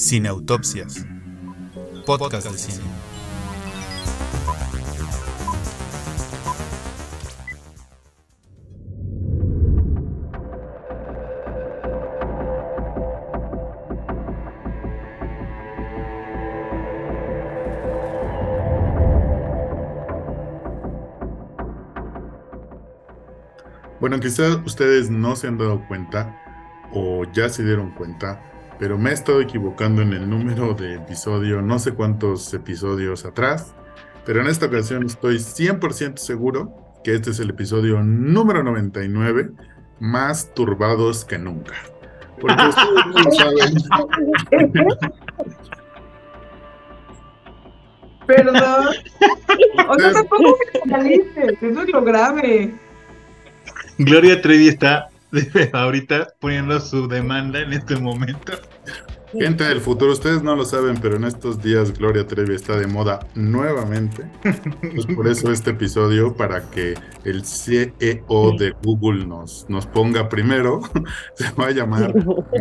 Cineautopsias. Podcast de cine. Bueno, quizás ustedes no se han dado cuenta o ya se dieron cuenta, pero me he estado equivocando en el número de episodio, no sé cuántos episodios atrás, pero en esta ocasión estoy 100% seguro que este es el episodio número 99, más turbados que nunca. Porque ustedes no saben. Perdón. O sea, tampoco me analices, eso es lo grave. Gloria Trevi está ahorita poniendo su demanda en este momento. Gente del futuro, ustedes no lo saben, pero en estos días Gloria Trevi está de moda nuevamente. Pues por eso este episodio, para que el CEO de Google nos, nos ponga primero, se va a llamar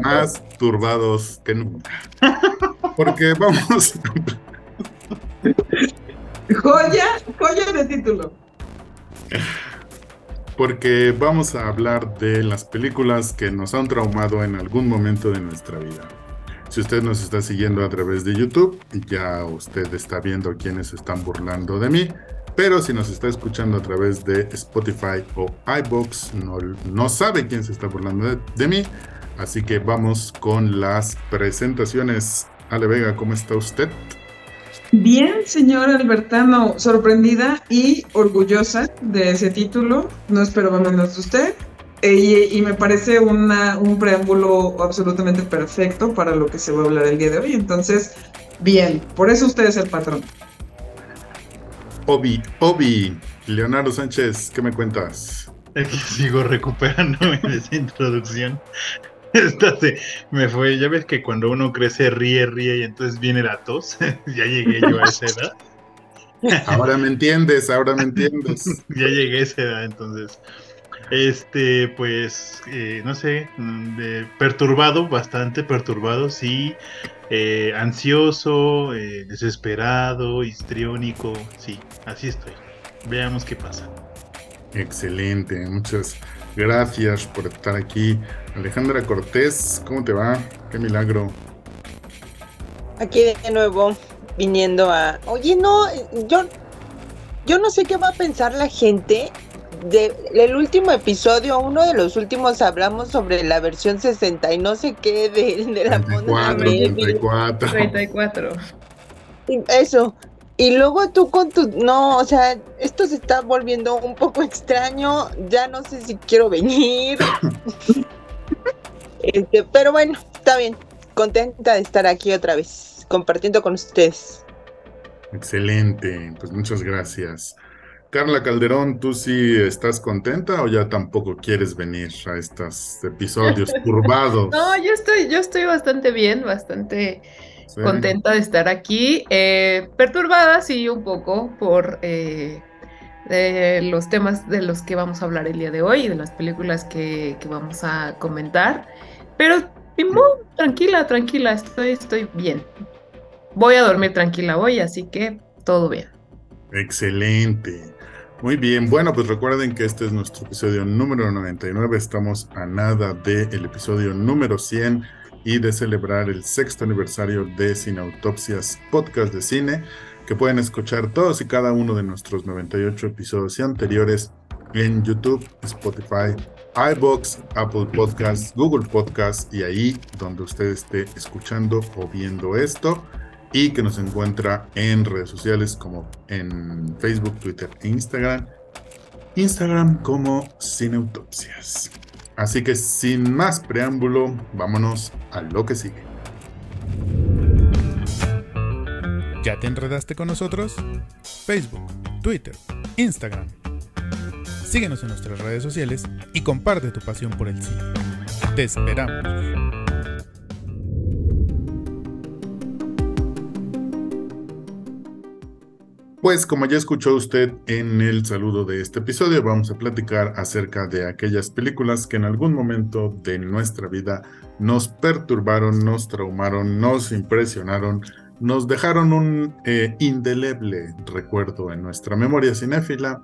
Más Turbados que Nunca. Porque vamos, Joya, joya de título. porque vamos a hablar de las películas que nos han traumado en algún momento de nuestra vida. Si usted nos está siguiendo a través de YouTube, ya usted está viendo quiénes están burlando de mí. Pero si nos está escuchando a través de Spotify o iBox, no, no sabe quién se está burlando de, mí. Así que vamos con las presentaciones. Ale Vega, ¿cómo está usted? Bien, señor Albertano, sorprendida y orgullosa de ese título. No esperaba menos de usted. E- Y, y me parece una, un preámbulo absolutamente perfecto para lo que se va a hablar el día de hoy. Entonces, bien, por eso usted es el patrón. Obi, Obi, Leonardo Sánchez, ¿qué me cuentas? Es que sigo recuperándome de esa introducción. Esta se me fue. Ya ves que cuando uno crece, ríe, ríe y entonces viene la tos. ya llegué yo a esa edad. Ahora me entiendes, ahora me entiendes. ya llegué a esa edad, entonces. Este, pues, eh, no sé, mm, de- perturbado, bastante perturbado, sí. eh, ansioso, eh, desesperado, histriónico, sí, así estoy. Veamos qué pasa. Excelente, muchas gracias por estar aquí. Alejandra Cortés, ¿cómo te va? Qué milagro. Aquí de nuevo, viniendo a. Oye, no, yo. Yo no sé qué va a pensar la gente. De, el último episodio, uno de los últimos, hablamos sobre la versión 60 y no sé qué de, de la Monda 34, Baby. 34. 34. Y Eso. Y luego tú con tu. No, o sea, esto se está volviendo un poco extraño. Ya no sé si quiero venir. Este, pero bueno, está bien. Contenta de estar aquí otra vez, compartiendo con ustedes. Excelente, pues muchas gracias. Carla Calderón, ¿tú sí estás contenta o ya tampoco quieres venir a estos episodios turbados? No, yo estoy, yo estoy bastante bien, bastante Sí. contenta de estar aquí. eh, perturbada, sí, un poco por eh, de los temas de los que vamos a hablar el día de hoy y de las películas que, que vamos a comentar. Pero muy tranquila, tranquila, estoy, estoy bien. Voy a dormir tranquila hoy, así que todo bien. Excelente. Muy bien, bueno, pues recuerden que este es nuestro episodio número 99, estamos a nada del episodio número 100 y de celebrar el sexto aniversario de Cineautopsias Podcast de Cine, que pueden escuchar todos y cada uno de nuestros 98 episodios y anteriores en YouTube, Spotify, iBox, Apple Podcasts, Google Podcasts y ahí donde usted esté escuchando o viendo esto y que nos encuentra en redes sociales como en Facebook, Twitter e Instagram. Instagram como Cineautopsias. Así que sin más preámbulo, vámonos a lo que sigue. ¿Ya te enredaste con nosotros? Facebook, Twitter, Instagram. Síguenos en nuestras redes sociales y comparte tu pasión por el cine. Te esperamos. Pues como ya escuchó usted en el saludo de este episodio, vamos a platicar acerca de aquellas películas que en algún momento de nuestra vida nos perturbaron, nos traumaron, nos impresionaron, nos dejaron un eh, indeleble recuerdo en nuestra memoria cinéfila.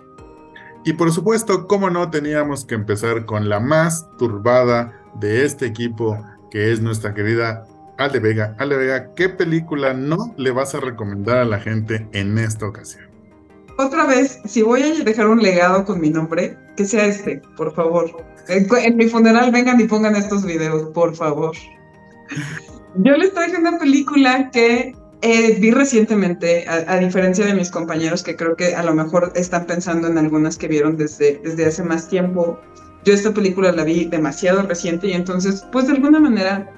Y por supuesto, como no, teníamos que empezar con la más turbada de este equipo, que es nuestra querida Ale Vega. Ale Vega, ¿qué película no le vas a recomendar a la gente en esta ocasión? Otra vez, si voy a dejar un legado con mi nombre, que sea este, por favor. En, mi funeral vengan y pongan estos videos, por favor. Yo les traje una película que eh, vi recientemente, a, diferencia de mis compañeros que creo que a lo mejor están pensando en algunas que vieron desde, desde hace más tiempo. Yo esta película la vi demasiado reciente y entonces, pues de alguna manera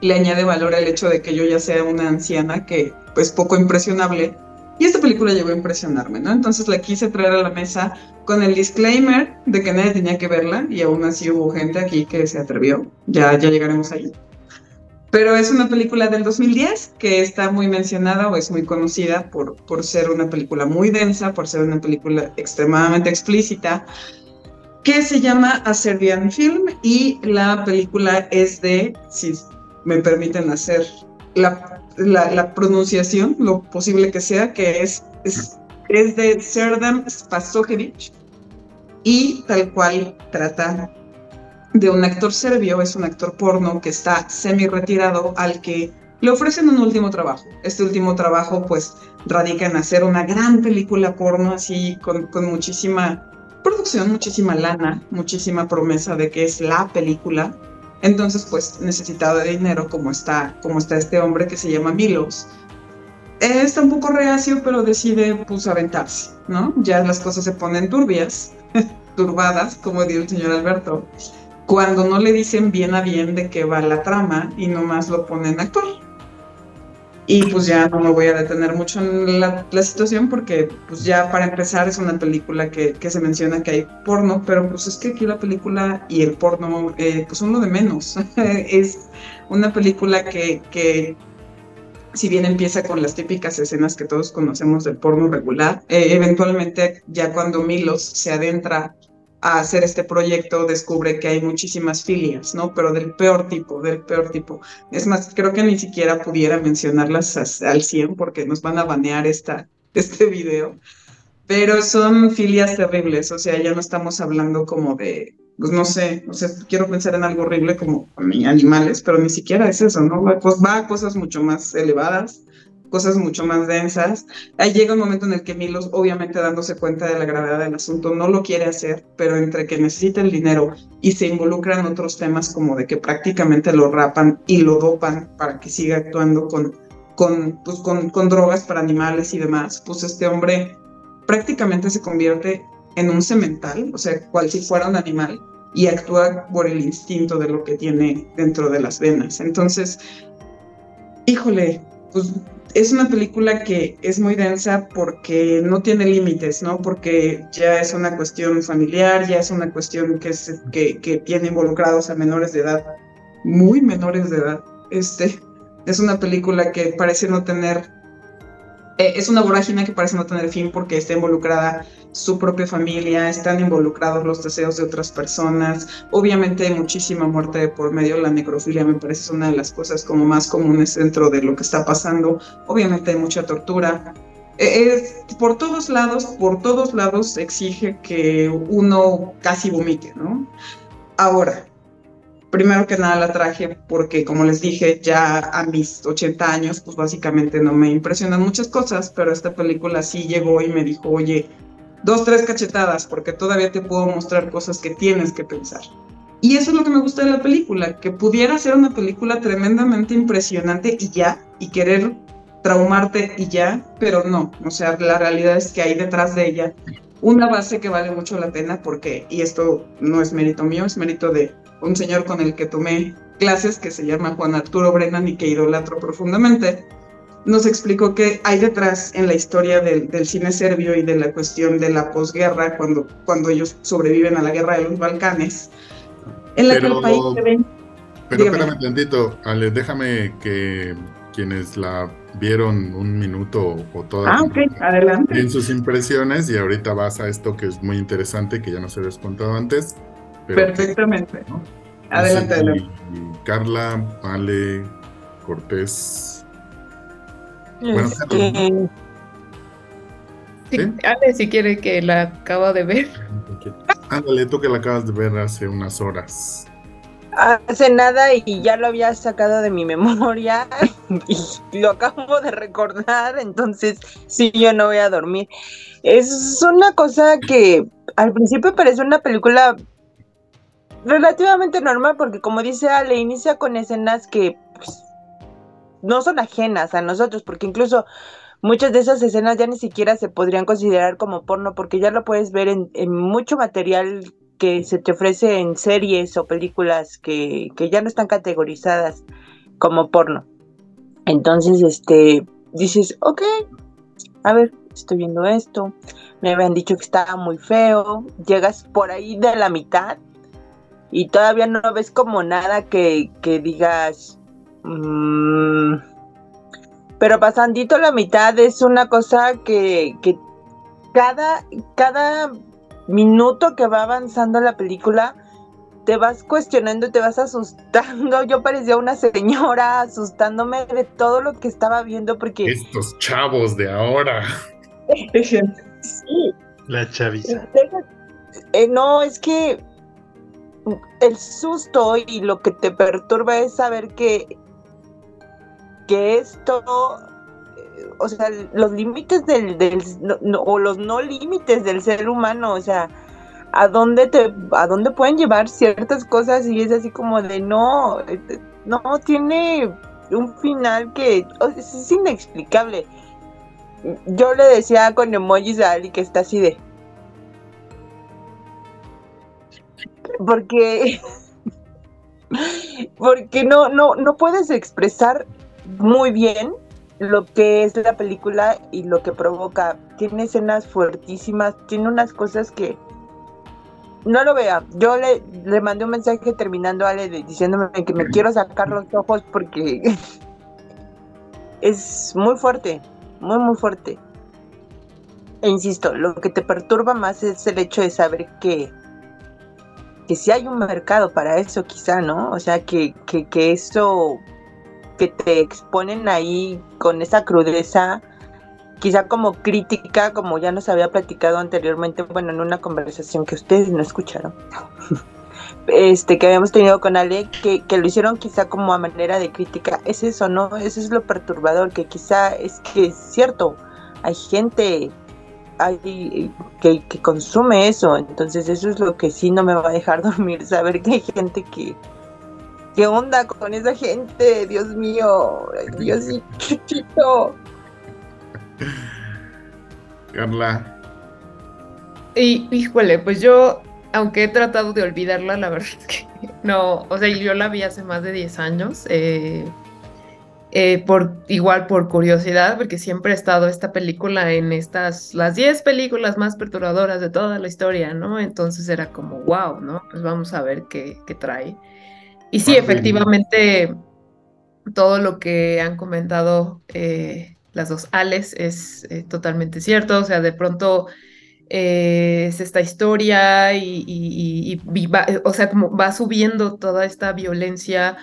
le añade valor el hecho de que yo ya sea una anciana que pues poco impresionable. Y esta película llegó a impresionarme, ¿no? Entonces la quise traer a la mesa con el disclaimer de que nadie tenía que verla y aún así hubo gente aquí que se atrevió. Ya, ya llegaremos ahí. Pero es una película del 2010 que está muy mencionada o es muy conocida por, por ser una película muy densa, por ser una película extremadamente explícita, que se llama A Serbian Film y la película es de, si me permiten hacer la, la, pronunciación, lo posible que sea, que es, es, es de Serdam Spasojevic y tal cual trata de un actor serbio, es un actor porno que está semi retirado al que le ofrecen un último trabajo. Este último trabajo pues radica en hacer una gran película porno así con, con muchísima producción, muchísima lana, muchísima promesa de que es la película entonces, pues necesitaba de dinero como está, como está este hombre que se llama Milos. Está un poco reacio, pero decide pues aventarse, ¿no? Ya las cosas se ponen turbias, turbadas, como dijo el señor Alberto, cuando no le dicen bien a bien de qué va la trama y nomás lo ponen a actuar. Y pues ya no me voy a detener mucho en la, situación porque pues ya para empezar es una película que, que, se menciona que hay porno, pero pues es que aquí la película y el porno eh, pues son lo de menos. es una película que, que si bien empieza con las típicas escenas que todos conocemos del porno regular, eh, eventualmente ya cuando Milos se adentra a hacer este proyecto descubre que hay muchísimas filias, ¿no? Pero del peor tipo, del peor tipo. Es más, creo que ni siquiera pudiera mencionarlas al 100 porque nos van a banear esta, este video. Pero son filias terribles, o sea, ya no estamos hablando como de, pues no sé, o sea, quiero pensar en algo horrible como animales, pero ni siquiera es eso, ¿no? Pues va a cosas mucho más elevadas cosas mucho más densas. Ahí llega un momento en el que Milos, obviamente dándose cuenta de la gravedad del asunto, no lo quiere hacer, pero entre que necesita el dinero y se involucra en otros temas como de que prácticamente lo rapan y lo dopan para que siga actuando con, con, pues, con, con drogas para animales y demás, pues este hombre prácticamente se convierte en un semental, o sea, cual si fuera un animal, y actúa por el instinto de lo que tiene dentro de las venas. Entonces, híjole, pues es una película que es muy densa porque no tiene límites, ¿no? Porque ya es una cuestión familiar, ya es una cuestión que, que, tiene involucrados a menores de edad, muy menores de edad. Este, es una película que parece no tener eh, es una vorágine que parece no tener fin porque está involucrada su propia familia, están involucrados los deseos de otras personas. Obviamente hay muchísima muerte por medio, la necrofilia me parece una de las cosas como más comunes dentro de lo que está pasando. Obviamente hay mucha tortura. Eh, es, por todos lados, por todos lados exige que uno casi vomite, ¿no? Ahora, primero que nada la traje porque, como les dije, ya a mis 80 años, pues básicamente no me impresionan muchas cosas, pero esta película sí llegó y me dijo, oye, dos, tres cachetadas, porque todavía te puedo mostrar cosas que tienes que pensar. Y eso es lo que me gusta de la película, que pudiera ser una película tremendamente impresionante y ya, y querer traumarte y ya, pero no, o sea, la realidad es que hay detrás de ella una base que vale mucho la pena porque, y esto no es mérito mío, es mérito de un señor con el que tomé clases que se llama Juan Arturo Brennan y que idolatro profundamente, nos explicó que hay detrás en la historia del, cine serbio y de la cuestión de la posguerra, cuando, cuando ellos sobreviven a la guerra de los Balcanes, en la que el país se Pero espérame tantito, Ale, déjame que quienes la vieron un minuto o todo. Ah, ok, adelante. En sus impresiones y ahorita vas a esto que es muy interesante, que ya nos habías contado antes. Pero- Perfectamente. ¿no? Adelante, No adelante. Carla, Ale, Cortés. Bueno, Este, Sí, ¿Sí? Ale, si quiere que la acaba de ver. Ándale, tú que la acabas de ver hace unas horas. hace nada y ya lo había sacado de mi memoria y lo acabo de recordar, entonces sí, yo no voy a dormir. Es una cosa que al principio parece una película relativamente normal porque como dice Ale, inicia con escenas que pues, no son ajenas a nosotros, porque incluso muchas de esas escenas ya ni siquiera se podrían considerar como porno porque ya lo puedes ver en, mucho material que se te ofrece en series o películas que, que ya no están categorizadas como porno. Entonces, este, dices, ok, a ver, estoy viendo esto, me habían dicho que estaba muy feo, llegas por ahí de la mitad y todavía no ves como nada que, que digas, mm, pero pasandito la mitad es una cosa que, que cada, cada minuto que va avanzando la película, te vas cuestionando, te vas asustando. Yo parecía una señora asustándome de todo lo que estaba viendo porque Estos chavos de ahora. sí, La chaviza. eh, no, es que el susto y lo que te perturba es saber que, que esto, eh, o sea, los límites del, del o los no límites del ser humano, o sea, a dónde te, a dónde pueden llevar ciertas cosas y es así como de no, eh, eh, no tiene un final que es inexplicable. Yo le decía con emojis a Ali que está así de. Porque. Porque no, no, no puedes expresar muy bien lo que es la película y lo que provoca. Tiene escenas fuertísimas, tiene unas cosas que. No lo vea. Yo le, le mandé un mensaje terminando a Ale diciéndome que me quiero sacar los ojos porque es muy fuerte, muy, muy fuerte. E insisto, lo que te perturba más es el hecho de saber que, que sí hay un mercado para eso, quizá, ¿no? O sea, que, que, que eso que te exponen ahí con esa crudeza, quizá como crítica, como ya nos había platicado anteriormente, bueno, en una conversación que ustedes no escucharon, este, que habíamos tenido con Ale, que, que lo hicieron quizá como a manera de crítica, es eso, ¿no? Eso es lo perturbador, que quizá es que es cierto, hay gente hay, que, que consume eso, entonces eso es lo que sí no me va a dejar dormir, saber que hay gente que... ¿Qué onda con esa gente? Dios mío, Dios chiquito. Carla, Y híjole, pues yo, aunque he tratado de olvidarla, la verdad es que no, o sea, yo la vi hace más de 10 años, eh, eh, por, igual por curiosidad, porque siempre ha estado esta película en estas, las 10 películas más perturbadoras de toda la historia, ¿no? Entonces era como, wow, ¿no? Pues vamos a ver qué, qué trae. Y sí, Ah, sí. efectivamente, todo lo que han comentado eh, las dos Ales es eh, totalmente cierto, o sea, de pronto eh, es esta historia y, y- y- y va- o sea, como va subiendo toda esta violencia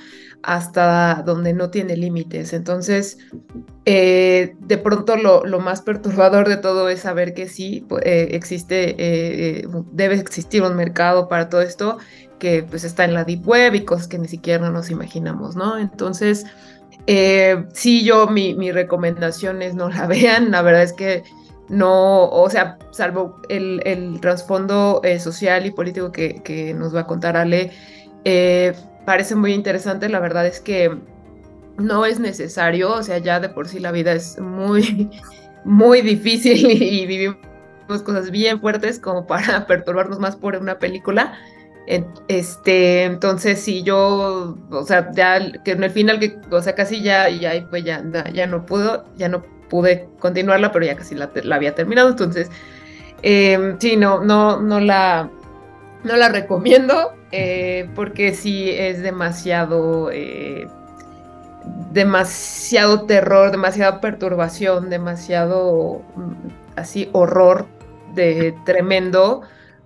hasta donde no tiene límites. Entonces, eh, de pronto lo, lo más perturbador de todo es saber que sí eh, existe, eh, debe existir un mercado para todo esto que pues está en la deep web y cosas que ni siquiera nos imaginamos, ¿no? Entonces, sí, yo mi, mi recomendación es no la vean, la verdad es que no, o sea, salvo el, el trasfondo social y político que, que nos va a contar Ale, parece muy interesante, la verdad es que no es necesario, o sea, ya de por sí la vida es muy, muy difícil y, vivimos cosas bien fuertes como para perturbarnos más por una película. Este, entonces sí, yo, o sea, ya que en el final, o sea, casi ya, ya, pues ya, ya no pudo, ya no pude continuarla, pero ya casi la, la había terminado, entonces, eh, sí, no, no, no la, no la recomiendo, eh, porque sí es demasiado, eh, demasiado terror, demasiada perturbación, demasiado mm, así horror de tremendo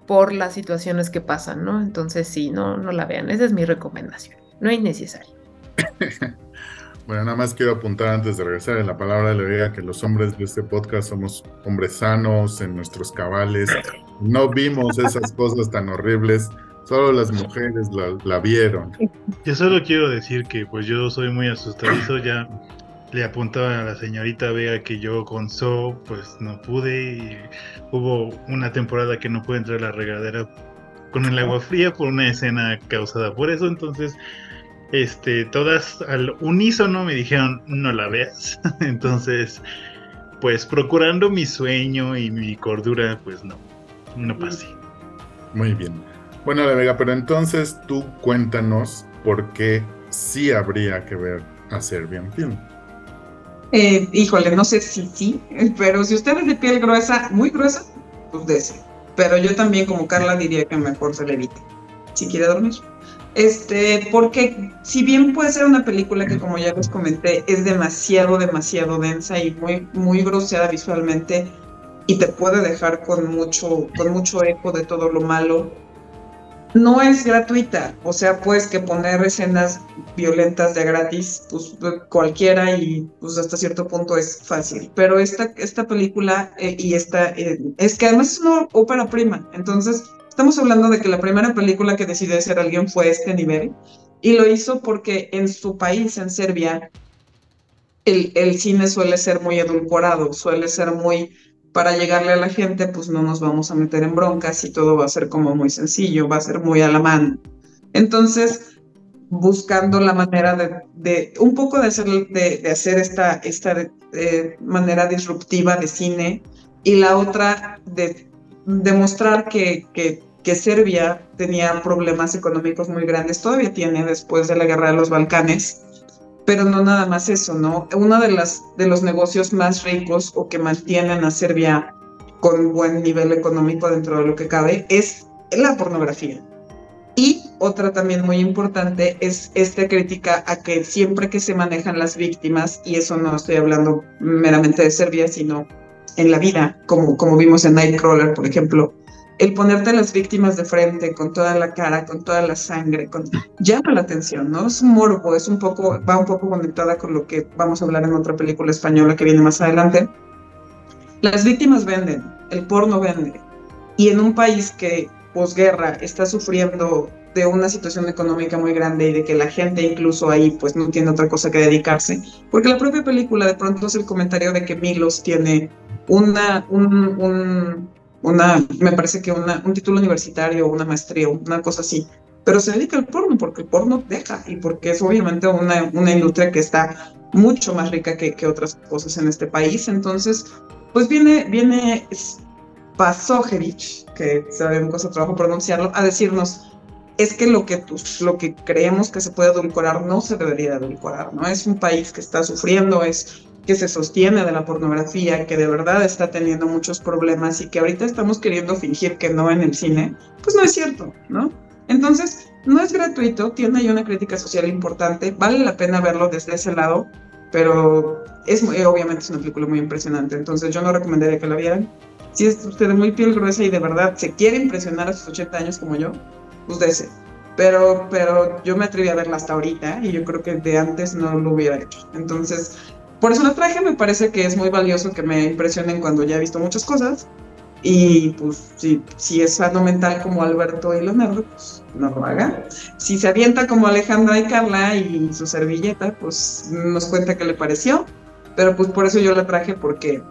por las situaciones que pasan, ¿no? Entonces sí, no, no la vean, esa es mi recomendación, no es necesario. Bueno, nada más quiero apuntar antes de regresar en la palabra de la vida que los hombres de este podcast somos hombres sanos en nuestros cabales. No vimos esas cosas tan horribles, solo las mujeres la, vieron. Yo solo quiero decir que pues yo soy muy asustadizo, ya le apuntaba a la señorita Vega que yo con So pues no pude y hubo una temporada que no pude entrar a la regadera con el agua fría por una escena causada por eso, entonces este, todas al unísono me dijeron, no la veas. Entonces, pues procurando mi sueño y mi cordura, pues no, no pasé. Muy bien. Bueno, La Vega, pero entonces tú cuéntanos por qué sí habría que ver a Serbian Film. Eh, híjole, no sé si sí, pero si usted es de piel gruesa, muy gruesa, pues dese. Pero yo también, como Carla, diría que mejor se le evite. Si quiere dormir. Este, porque si bien puede ser una película que como ya les comenté es demasiado, demasiado densa y muy, muy grosera visualmente y te puede dejar con mucho, con mucho eco de todo lo malo, no es gratuita. O sea, puedes que poner escenas violentas de gratis, pues cualquiera y pues hasta cierto punto es fácil. Pero esta, esta película eh, y esta, eh, es que además es una ópera prima, entonces Estamos hablando de que la primera película que decidió hacer alguien fue este nivel y lo hizo porque en su país, en Serbia, el, el cine suele ser muy edulcorado, suele ser muy para llegarle a la gente, pues no nos vamos a meter en broncas y todo va a ser como muy sencillo, va a ser muy a la mano. Entonces, buscando la manera de, un poco de hacer, de hacer esta, esta eh, manera disruptiva de cine y la otra de demostrar que, que, que, Serbia tenía problemas económicos muy grandes, todavía tiene después de la guerra de los Balcanes, pero no nada más eso, ¿no? Uno de, las, de los negocios más ricos o que mantienen a Serbia con buen nivel económico dentro de lo que cabe es la pornografía. Y otra también muy importante es esta crítica a que siempre que se manejan las víctimas, y eso no estoy hablando meramente de Serbia, sino en la vida, como, como vimos en Nightcrawler, por ejemplo, el ponerte a las víctimas de frente con toda la cara, con toda la sangre, con... llama la atención, ¿no? Es un morbo, es un poco, va un poco conectada con lo que vamos a hablar en otra película española que viene más adelante. Las víctimas venden, el porno vende, y en un país que posguerra está sufriendo de una situación económica muy grande y de que la gente incluso ahí pues no tiene otra cosa que dedicarse, porque la propia película de pronto es el comentario de que Milos tiene una, un, una, me parece que una, un título universitario, una maestría, una cosa así, pero se dedica al porno porque el porno deja y porque es obviamente una, una industria que está mucho más rica que, que otras cosas en este país. Entonces, pues viene, viene Pasojevic, que sabemos cosa trabajo pronunciarlo, a decirnos, es que lo que, lo que creemos que se puede adulcorar no se debería adulcorar, ¿no? Es un país que está sufriendo, es que se sostiene de la pornografía, que de verdad está teniendo muchos problemas y que ahorita estamos queriendo fingir que no en el cine, pues no es cierto, ¿no? Entonces, no es gratuito, tiene ahí una crítica social importante, vale la pena verlo desde ese lado, pero es obviamente es una película muy impresionante, entonces yo no recomendaría que la vieran. Si es usted muy piel gruesa y de verdad se quiere impresionar a sus 80 años como yo, pues ese. Pero, pero yo me atreví a verla hasta ahorita y yo creo que de antes no lo hubiera hecho. Entonces, por eso lo traje, me parece que es muy valioso que me impresionen cuando ya he visto muchas cosas. Y pues si, si es sano mental como Alberto y Leonardo, pues no lo haga. Si se avienta como Alejandra y Carla y su servilleta, pues nos cuenta qué le pareció. Pero pues por eso yo la traje porque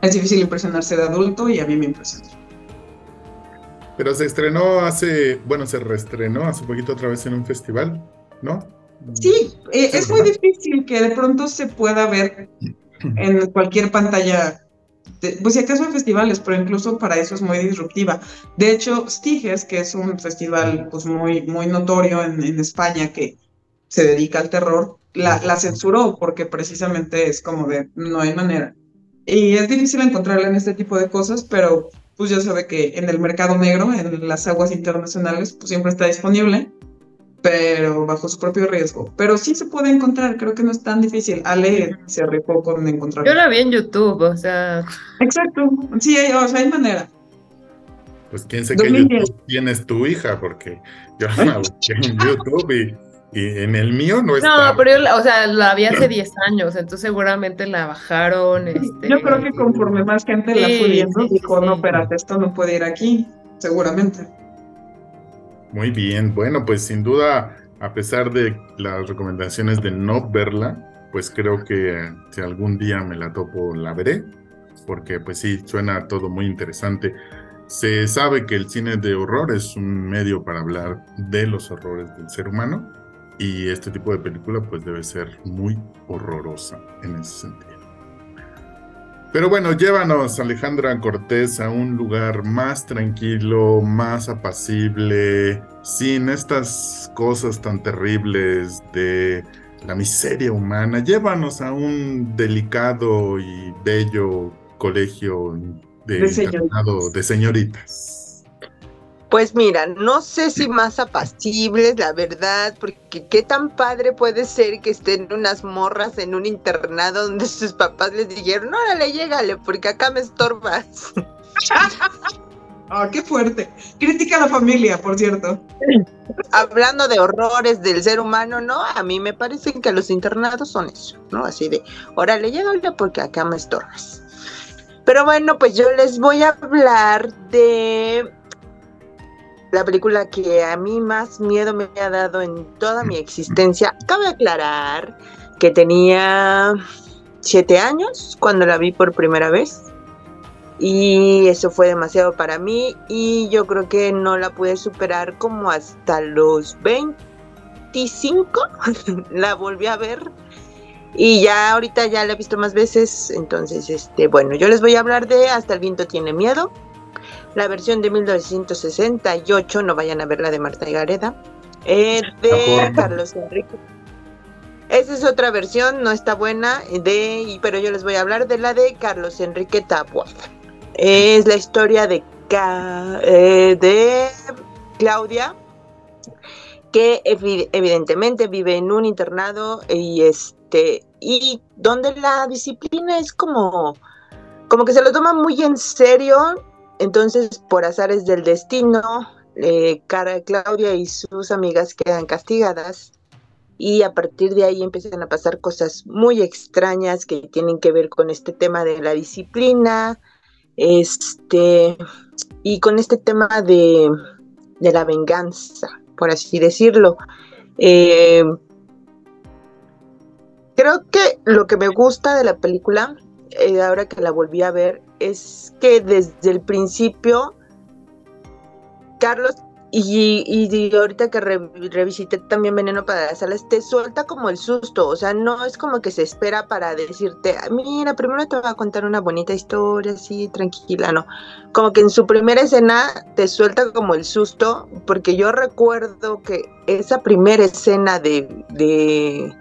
es difícil impresionarse de adulto y a mí me impresionó. Pero se estrenó hace, bueno, se reestrenó hace poquito otra vez en un festival, ¿no? Sí, eh, es muy difícil que de pronto se pueda ver en cualquier pantalla. pues si acaso en festivales, pero incluso para eso es muy disruptiva. De hecho, Stiges, que es un festival pues muy, muy notorio en, España que se dedica al terror, la, la, censuró porque precisamente es como de no hay manera. Y es difícil encontrarla en este tipo de cosas, pero pues ya sabe que en el mercado negro, en las aguas internacionales, pues siempre está disponible. Pero bajo su propio riesgo. Pero sí se puede encontrar, creo que no es tan difícil. Ale se arriesgó con encontrar. Yo la vi en YouTube, o sea. Exacto, sí, hay, o sea, hay manera. Pues quién sé qué YouTube tienes tu hija, porque yo la busqué en YouTube y, y, en el mío no está. No, pero yo, o sea, la vi hace 10 años, entonces seguramente la bajaron. Este... Yo creo que conforme más gente la fue viendo, dijo, no, espérate, esto no puede ir aquí, seguramente. Muy bien, bueno, pues sin duda, a pesar de las recomendaciones de no verla, pues creo que si algún día me la topo, la veré, porque pues sí, suena todo muy interesante. Se sabe que el cine de horror es un medio para hablar de los horrores del ser humano y este tipo de película pues debe ser muy horrorosa en ese sentido. Pero bueno, llévanos, Alejandra Cortés, a un lugar más tranquilo, más apacible, sin estas cosas tan terribles de la miseria humana. Llévanos a un delicado y bello colegio de, de, de señoritas. Pues mira, no sé si más apacibles, la verdad, porque qué tan padre puede ser que estén unas morras en un internado donde sus papás les dijeron, órale, llégale, porque acá me estorbas. Ah, qué fuerte. Crítica a la familia, por cierto. Hablando de horrores del ser humano, ¿no? A mí me parece que los internados son eso, ¿no? Así de, órale, llégale porque acá me estorbas. Pero bueno, pues yo les voy a hablar de la película que a mí más miedo me ha dado en toda mi existencia. Cabe aclarar que tenía siete años cuando la vi por primera vez. Y eso fue demasiado para mí y yo creo que no la pude superar como hasta los 25. la volví a ver y ya ahorita ya la he visto más veces. Entonces, este, bueno, yo les voy a hablar de Hasta el viento tiene miedo la versión de 1968, no vayan a ver la de Marta y Gareda, eh, de Carlos Enrique. Esa es otra versión, no está buena, de, pero yo les voy a hablar de la de Carlos Enrique Tapuad. Es la historia de, eh, de Claudia, que evidentemente vive en un internado y este y donde la disciplina es como como que se lo toma muy en serio entonces, por azares del destino, eh, Claudia y sus amigas quedan castigadas y a partir de ahí empiezan a pasar cosas muy extrañas que tienen que ver con este tema de la disciplina, este, y con este tema de, la venganza, por así decirlo. Eh, creo que lo que me gusta de la película, eh, ahora que la volví a ver, es que desde el principio, Carlos, y, ahorita que revisité también Veneno para las Alas, te suelta como el susto, o sea, no es como que se espera para decirte, mira, primero te voy a contar una bonita historia, así, tranquila, no. Como que en su primera escena te suelta como el susto, porque yo recuerdo que esa primera escena de, de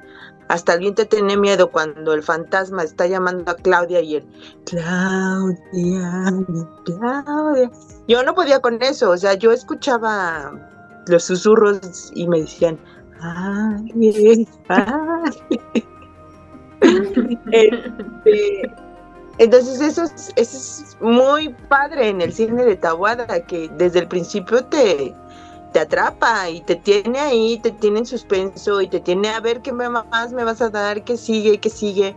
hasta el viento tiene miedo cuando el fantasma está llamando a Claudia y él, Claudia, Claudia. Yo no podía con eso, o sea, yo escuchaba los susurros y me decían, ay. Este, entonces eso es, eso es muy padre en el cine de Tawada, que desde el principio te, te atrapa y te tiene ahí, te tiene en suspenso y te tiene a ver qué más me vas a dar, qué sigue, qué sigue.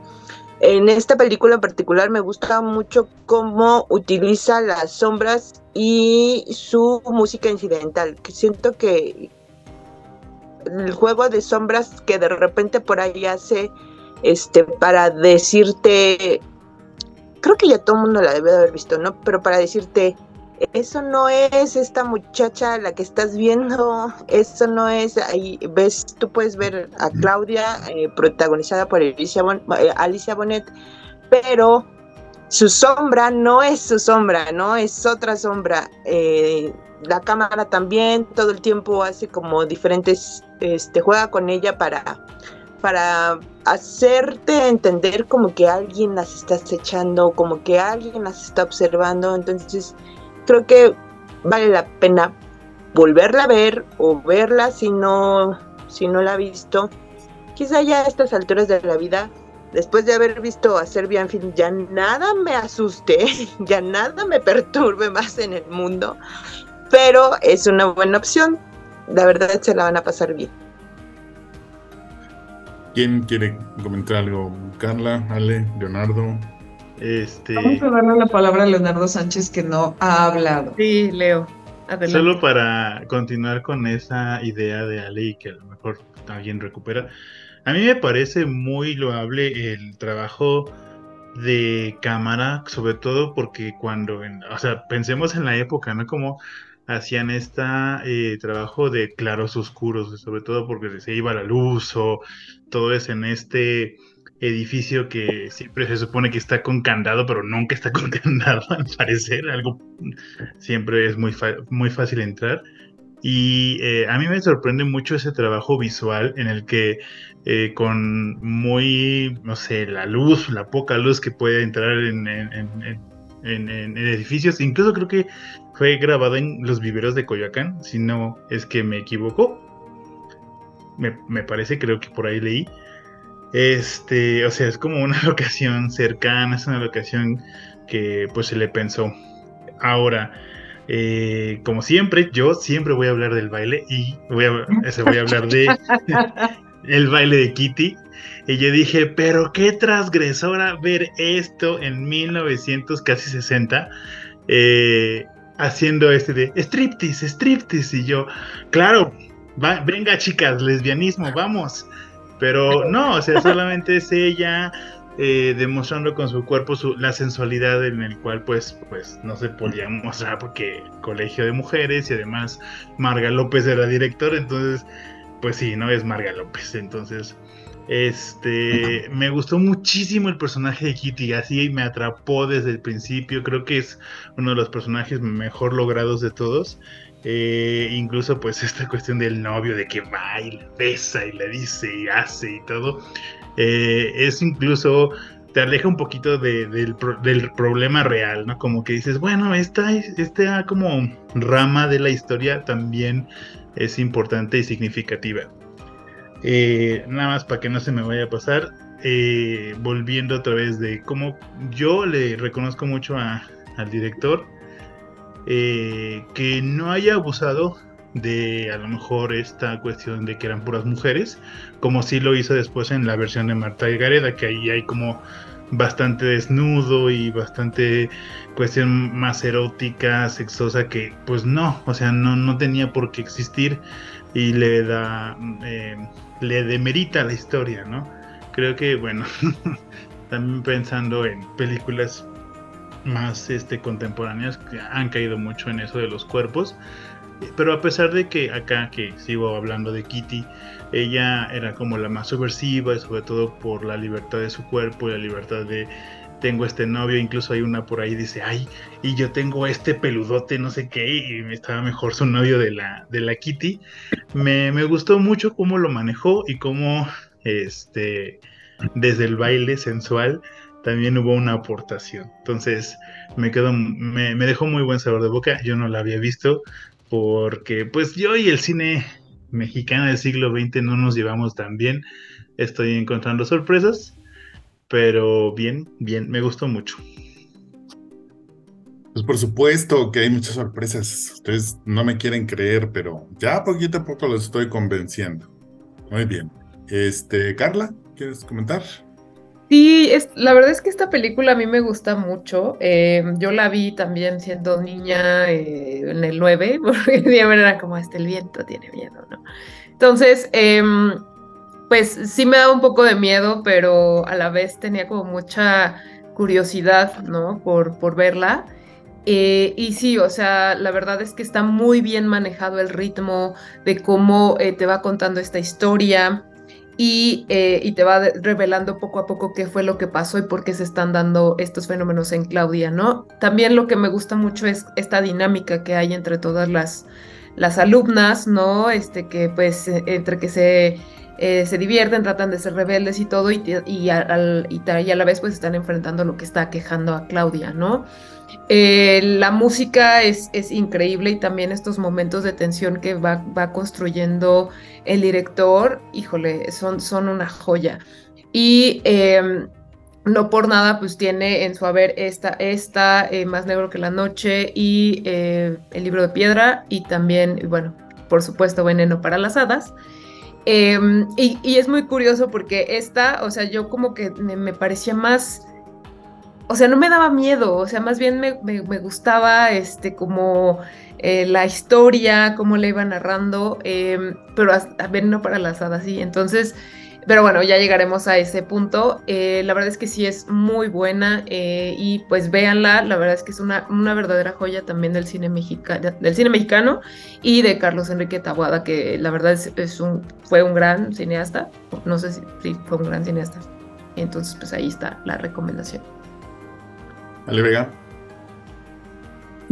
En esta película en particular me gusta mucho cómo utiliza las sombras y su música incidental. Que siento que el juego de sombras que de repente por ahí hace este para decirte creo que ya todo el mundo la debe de haber visto, ¿no? Pero para decirte eso no es esta muchacha la que estás viendo, eso no es, ahí ves, tú puedes ver a Claudia, eh, protagonizada por Alicia, eh, Alicia Bonet, pero su sombra no es su sombra, ¿no? Es otra sombra. Eh, la cámara también todo el tiempo hace como diferentes, este, juega con ella para, para hacerte entender como que alguien las está acechando, como que alguien las está observando, entonces creo que vale la pena volverla a ver o verla si no, si no la ha visto. Quizá ya a estas alturas de la vida, después de haber visto a Serbian Film, ya nada me asuste, ya nada me perturbe más en el mundo, pero es una buena opción. La verdad se la van a pasar bien. ¿Quién quiere comentar algo? Carla, Ale, Leonardo. Este, Vamos a darle la palabra a Leonardo Sánchez que no ha hablado. Sí, Leo. Adelante. Solo para continuar con esa idea de Ale y que a lo mejor alguien recupera. A mí me parece muy loable el trabajo de cámara, sobre todo porque cuando, en- o sea, pensemos en la época, ¿no? Como hacían este trabajo de claros oscuros, sobre todo porque se iba la luz o todo es en este edificio que siempre se supone que está con candado, pero nunca está con candado, al parecer, algo siempre es muy, muy fácil entrar. Y eh, a mí me sorprende mucho ese trabajo visual en el que eh, con muy, no sé, la luz, la poca luz que puede entrar en, en- en- en- en- en edificios, incluso creo que fue grabado en los viveros de Coyoacán, si no es que me equivoco. Me, me parece, creo que por ahí leí. Este, o sea, es como una locación cercana, es una locación que pues se le pensó. Ahora, eh, como siempre, yo siempre voy a hablar del baile y voy a, ese, voy a hablar de el baile de Kitty. Y yo dije, pero qué transgresora ver esto en 1900, casi 60, eh, haciendo este de striptease, striptease. Y yo, claro, va- venga chicas, lesbianismo, vamos. Pero no, o sea, solamente es ella eh, demostrando con su cuerpo su- la sensualidad en el cual pues, pues no se podía mostrar porque colegio de mujeres y además Marga López era director, entonces pues sí, no es Marga López, entonces este me gustó muchísimo el personaje de Kitty, así me atrapó desde el principio, creo que es uno de los personajes mejor logrados de todos. Eh, incluso pues esta cuestión del novio de que va y le besa y le dice y hace y todo eh, es incluso te aleja un poquito de- del, del problema real, ¿no? Como que dices, bueno, esta, esta como rama de la historia también es importante y significativa. Eh, nada más para que no se me vaya a pasar, eh, volviendo otra vez de cómo yo le reconozco mucho a- al director, eh, que no haya abusado de a lo mejor esta cuestión de que eran puras mujeres, como sí lo hizo después en la versión de Marta y Gareda, que ahí hay como bastante desnudo y bastante cuestión más erótica, sexosa, que pues no, o sea, no, no tenía por qué existir y le da, eh, le demerita la historia, ¿no? Creo que, bueno, también pensando en películas más este, contemporáneas que han caído mucho en eso de los cuerpos. Pero a pesar de que acá, que sigo hablando de Kitty, ella era como la más subversiva y sobre todo por la libertad de su cuerpo y la libertad de tengo este novio, incluso hay una por ahí dice, ay, y yo tengo este peludote, no sé qué, y estaba mejor su novio de la, de la Kitty. Me, me gustó mucho cómo lo manejó y cómo este desde el baile sensual también hubo una aportación. Entonces me quedó, me, dejó muy buen sabor de boca. Yo no la había visto porque pues yo y el cine mexicano del siglo XX no nos llevamos tan bien. Estoy encontrando sorpresas, pero bien, bien, me gustó mucho. Pues por supuesto que hay muchas sorpresas. Ustedes no me quieren creer, pero ya poquito a poco los estoy convenciendo. Muy bien. Este, Carla, ¿quieres comentar? Sí, es, la verdad es que esta película a mí me gusta mucho. Eh, yo la vi también siendo niña eh, en el 9, porque era como, este el viento tiene miedo, ¿no? Entonces, em, pues sí me daba un poco de miedo, pero a la vez tenía como mucha curiosidad, ¿no? Por, por verla. Eh, y sí, o sea, la verdad es que está muy bien manejado el ritmo de cómo te va contando esta historia y, eh, y te va revelando poco a poco qué fue lo que pasó y por qué se están dando estos fenómenos en Claudia, ¿no? También lo que me gusta mucho es esta dinámica que hay entre todas las, las alumnas, ¿no? Este que pues eh, entre que se eh, se divierten, tratan de ser rebeldes y todo, y, y, al, y, a la vez pues están enfrentando lo que está quejando a Claudia, ¿no? Eh, la música es, es, increíble y también estos momentos de tensión que va, va construyendo el director, híjole, son, son una joya. Y em, no por nada, pues tiene en su haber esta, esta eh, Más Negro que la Noche y eh, El Libro de Piedra y también, bueno, por supuesto, Veneno para las Hadas. Em, y, es muy curioso porque esta, o sea, yo como que me, parecía más, o sea, no me daba miedo, o sea, más bien me, gustaba este como eh, la historia, cómo le iba narrando, em, pero hasta Veneno para las Hadas, sí. Entonces, pero bueno, ya llegaremos a ese punto. Eh, la verdad es que sí es muy buena eh, y pues véanla. La verdad es que es una, una verdadera joya también del cine, mexicano, del cine mexicano y de Carlos Enrique Tabuada, que la verdad es, un, fue un gran cineasta. No sé si, fue un gran cineasta. Entonces, pues ahí está la recomendación. Ale Vega.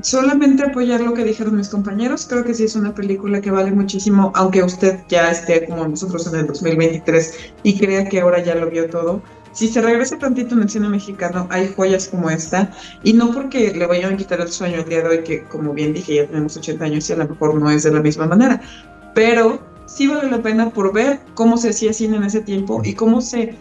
Solamente apoyar lo que dijeron mis compañeros, creo que sí es una película que vale muchísimo, aunque usted ya esté como nosotros en el 2023 y crea que ahora ya lo vio todo. Si se regresa tantito en el cine mexicano, hay joyas como esta, y no porque le vayan a quitar el sueño el día de hoy, que como bien dije, ya tenemos 80 años y a lo mejor no es de la misma manera, pero sí vale la pena por ver cómo se hacía cine en ese tiempo y cómo se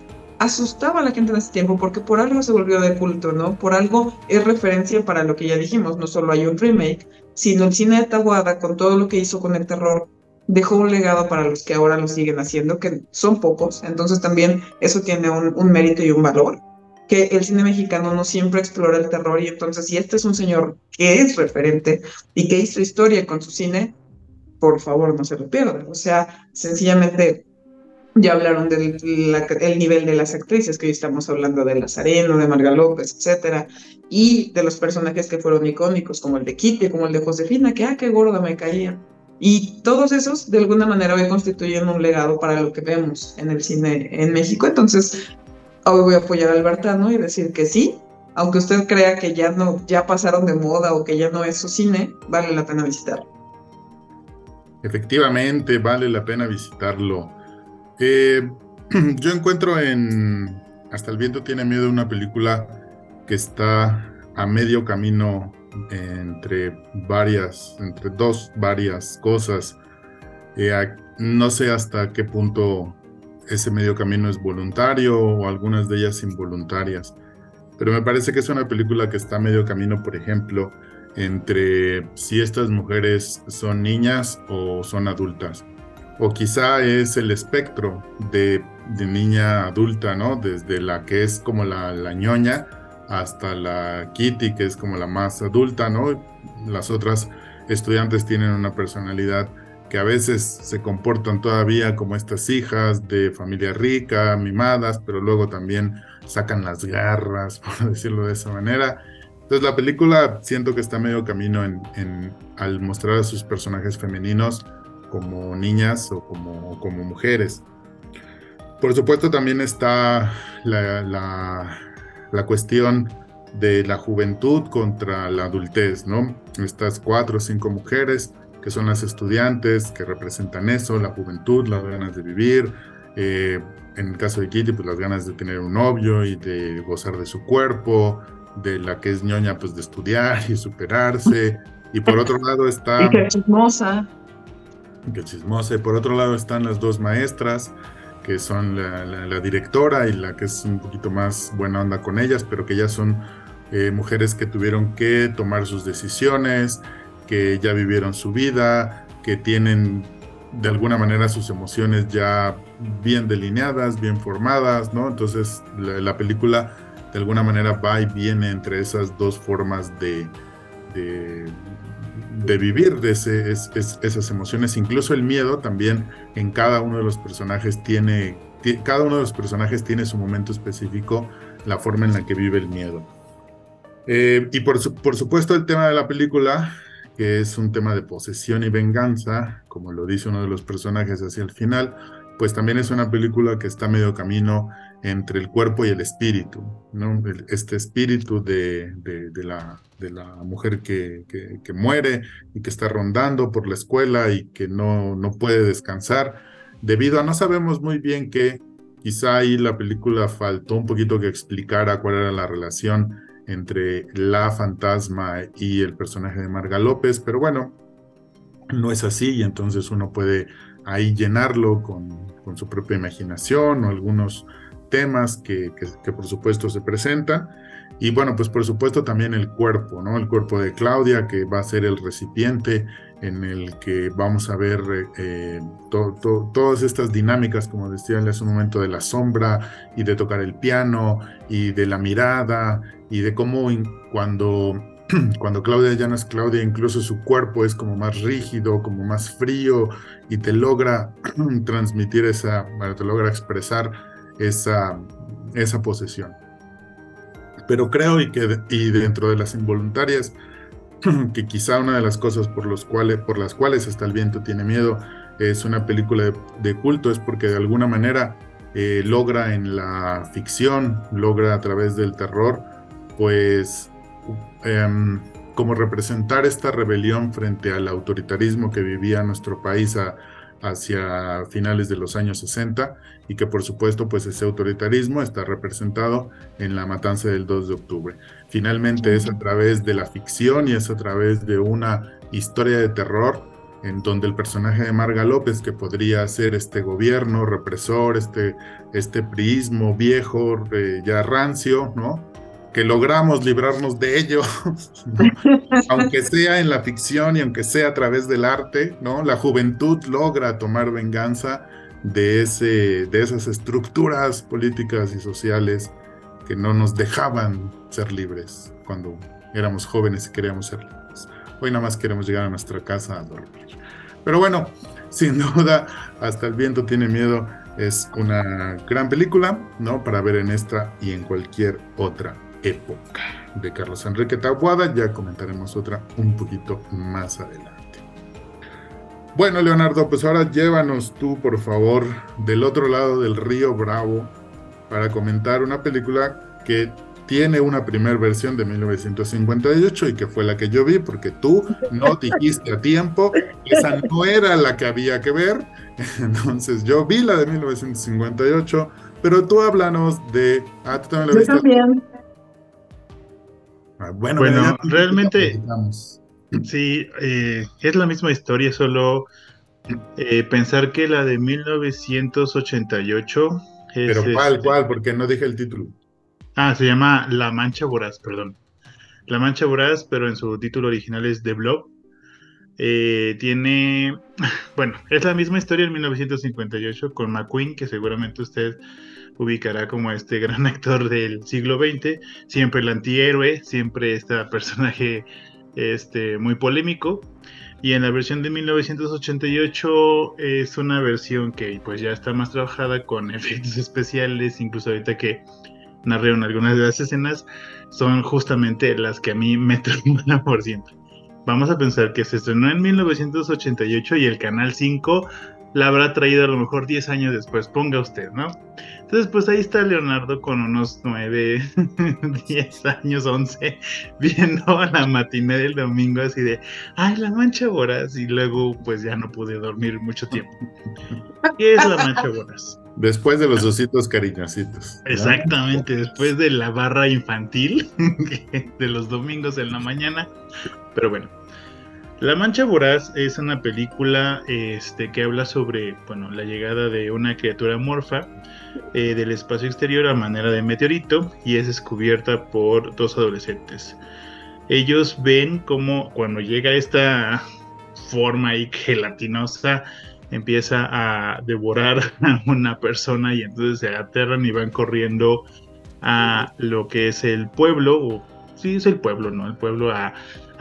asustaba a la gente en ese tiempo porque por algo se volvió de culto, ¿no? Por algo es referencia para lo que ya dijimos, no solo hay un remake, sino el cine de Taguada con todo lo que hizo con el terror dejó un legado para los que ahora lo siguen haciendo, que son pocos, entonces también eso tiene un, un mérito y un valor, que el cine mexicano no siempre explora el terror y entonces si este es un señor que es referente y que hizo historia con su cine, por favor no se lo pierdan, o sea, sencillamente ya hablaron del el nivel de las actrices, que hoy estamos hablando de Lazareno, de Marga López, etcétera, y de los personajes que fueron icónicos, como el de Kitty, como el de Josefina, que ah, qué gorda me caía. Y todos esos, de alguna manera, hoy constituyen un legado para lo que vemos en el cine en México. Entonces, hoy voy a apoyar a Albertano y decir que sí, aunque usted crea que ya no, ya pasaron de moda o que ya no es su cine, vale la pena visitarlo. Efectivamente, vale la pena visitarlo eh, yo encuentro en Hasta el viento tiene miedo una película que está a medio camino entre varias, entre dos varias cosas. Eh, no sé hasta qué punto ese medio camino es voluntario o algunas de ellas involuntarias. Pero me parece que es una película que está a medio camino, por ejemplo, entre si estas mujeres son niñas o son adultas o quizá es el espectro de, niña adulta, ¿no? Desde la que es como la, la, ñoña hasta la Kitty, que es como la más adulta, ¿no? Las otras estudiantes tienen una personalidad que a veces se comportan todavía como estas hijas de familia rica, mimadas, pero luego también sacan las garras, por decirlo de esa manera. Entonces la película siento que está medio camino en al mostrar a sus personajes femeninos como niñas o como, como mujeres. Por supuesto también está la, la, cuestión de la juventud contra la adultez, ¿no? Estas cuatro o cinco mujeres que son las estudiantes, que representan eso, la juventud, las ganas de vivir, eh, en el caso de Kitty, pues las ganas de tener un novio y de gozar de su cuerpo, de la que es ñoña, pues de estudiar y superarse, y por otro lado está... que chismosa. por otro lado están las dos maestras, que son la, directora y la que es un poquito más buena onda con ellas, pero que ya son eh, mujeres que tuvieron que tomar sus decisiones, que ya vivieron su vida, que tienen de alguna manera sus emociones ya bien delineadas, bien formadas, ¿no? Entonces la, película de alguna manera va y viene entre esas dos formas de, de vivir de esas emociones, incluso el miedo también en cada uno de los personajes tiene, cada uno de los personajes tiene su momento específico, la forma en la que vive el miedo. Eh, y por, por supuesto el tema de la película, que es un tema de posesión y venganza, como lo dice uno de los personajes hacia el final, pues también es una película que está medio camino entre el cuerpo y el espíritu, ¿no? Este espíritu de, la, mujer que, que, muere y que está rondando por la escuela y que no, no puede descansar, debido a no sabemos muy bien qué, quizá ahí la película faltó un poquito que explicara cuál era la relación entre la fantasma y el personaje de Marga López, pero bueno, no es así y entonces uno puede ahí llenarlo con, su propia imaginación o algunos temas que, por supuesto se presentan. Y bueno, pues por supuesto también el cuerpo, ¿no? El cuerpo de Claudia, que va a ser el recipiente en el que vamos a ver eh, todas estas dinámicas, como decía hace un momento, de la sombra y de tocar el piano y de la mirada y de cómo cuando, cuando Claudia ya no es Claudia, incluso su cuerpo es como más rígido, como más frío y te logra transmitir esa, bueno, te logra expresar esa, esa posesión. Pero creo y que y dentro de las involuntarias, que quizá una de las cosas por, los cuales, por las cuales hasta el viento tiene miedo es una película de, culto, es porque de alguna manera eh, logra en la ficción, logra a través del terror, pues em, como representar esta rebelión frente al autoritarismo que vivía nuestro país hacia finales de los años 60 y que por supuesto pues ese autoritarismo está representado en la matanza del 2 de octubre. Finalmente es a través de la ficción y es a través de una historia de terror en donde el personaje de Marga López, que podría ser este gobierno represor, este, este priismo viejo, eh, ya rancio, ¿no? Que logramos librarnos de ello, aunque sea en la ficción y aunque sea a través del arte, ¿no? La juventud logra tomar venganza de, ese, de esas estructuras políticas y sociales que no nos dejaban ser libres cuando éramos jóvenes y queríamos ser libres. Hoy nada más queremos llegar a nuestra casa a dormir. Pero bueno, sin duda, hasta el viento tiene miedo. Es una gran película, ¿no? Para ver en esta y en cualquier otra época de Carlos Enrique Tabuada. Ya comentaremos otra un poquito más adelante. Bueno, Leonardo, pues ahora llévanos tú, por favor, del otro lado del río Bravo para comentar una película que tiene una primera versión de 1958 y que fue la que yo vi porque tú no dijiste a tiempo, esa no era la que había que ver. Entonces yo vi la de 1958, pero tú háblanos de... Ah, ¿tú también la viste? también. Bueno, realmente sí, eh, es la misma historia, solo eh, pensar que la de 1988 es... Pero ¿cuál, este cuál? Porque no dije el título. Ah, se llama La Mancha Voraz, perdón. La Mancha Voraz, pero en su título original es The Blob. Eh, tiene, bueno, es la misma historia en 1958 con McQueen, que seguramente usted ubicará como este gran actor del siglo XX, siempre el antihéroe, siempre este personaje este, muy polémico. Y en la versión de 1988 es una versión que pues ya está más trabajada con efectos especiales, incluso ahorita que narraron algunas de las escenas, son justamente las que a mí me trauman por siempre. Vamos a pensar que se estrenó en 1988 y el Canal 5 la habrá traído a lo mejor 10 años después, ponga usted, ¿no? Entonces, pues ahí está Leonardo con unos 9, 10 años, 11, viendo la matiné del domingo así de, ay, la mancha voraz, y luego pues ya no pude dormir mucho tiempo. ¿Qué es la mancha voraz? Después de los ositos cariñositos. Exactamente, después de la barra infantil de los domingos en la mañana. Pero bueno, La Mancha Voraz es una película este, que habla sobre bueno, la llegada de una criatura morfa eh, del espacio exterior a manera de meteorito y es descubierta por dos adolescentes. Ellos ven como cuando llega esta forma ahí gelatinosa empieza a devorar a una persona y entonces se aterran y van corriendo a lo que es el pueblo, o sí es el pueblo, ¿no? El pueblo a,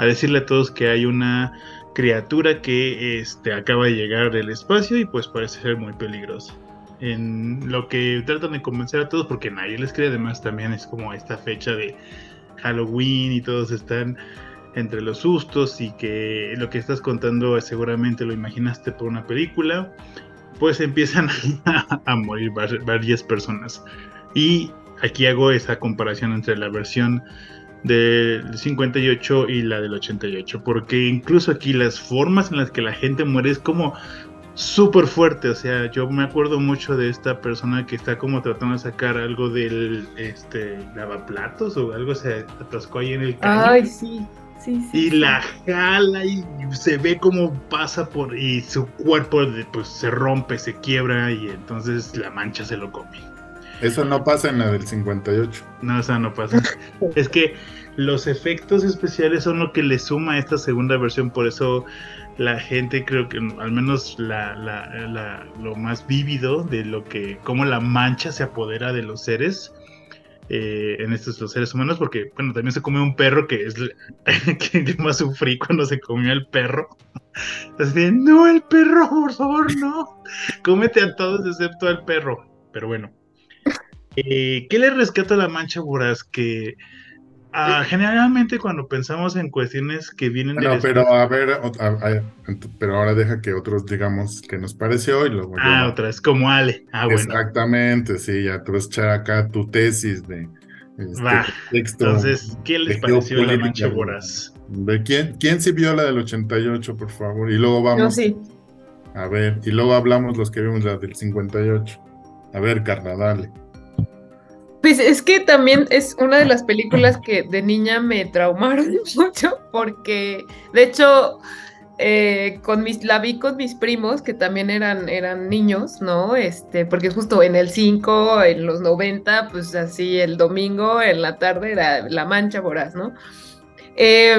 decirle a todos que hay una criatura que este, acaba de llegar del espacio y pues parece ser muy peligrosa. En lo que tratan de convencer a todos, porque nadie les cree, además también es como esta fecha de Halloween y todos están entre los sustos y que lo que estás contando seguramente lo imaginaste por una película, pues empiezan a, morir varias personas. Y aquí hago esa comparación entre la versión del 58 y la del 88, porque incluso aquí las formas en las que la gente muere es como súper fuerte. O sea, yo me acuerdo mucho de esta persona que está como tratando de sacar algo del este lavaplatos o algo se atascó ahí en el caño. Ay, sí. Sí, sí, y la jala y se ve como pasa por y su cuerpo pues se rompe, se quiebra y entonces la mancha se lo come. Eso no pasa en la del 58. No, eso no pasa. es que los efectos especiales son lo que le suma a esta segunda versión, por eso la gente creo que al menos la, la, lo más vívido de lo que, cómo la mancha se apodera de los seres, eh, en estos los seres humanos, porque bueno, también se come un perro que es que más sufrí cuando se comió el perro. Así no, el perro, por favor, no. Cómete a todos excepto al perro. Pero bueno. Eh, ¿Qué le rescata la mancha voraz? Que ah, generalmente cuando pensamos en cuestiones que vienen de... No, pero a ver, pero ahora deja que otros digamos que nos pareció y luego... Ah, otra vez, como Ale. Ah, bueno. Exactamente, sí, ya tú vas a echar acá tu tesis de... Este, texto Entonces, ¿qué les pareció la mancha voraz? ¿De quién, quién sí vio la del 88, por favor? Y luego vamos... Yo sí. A ver, y luego hablamos los que vimos la del 58. A ver, carna, dale. Pues es que también es una de las películas que de niña me traumaron mucho porque, de hecho, eh, con mis, la vi con mis primos que también eran, eran niños, ¿no? Este, porque justo en el 5, en los 90, pues así el domingo en la tarde era La Mancha Voraz, ¿no? Eh,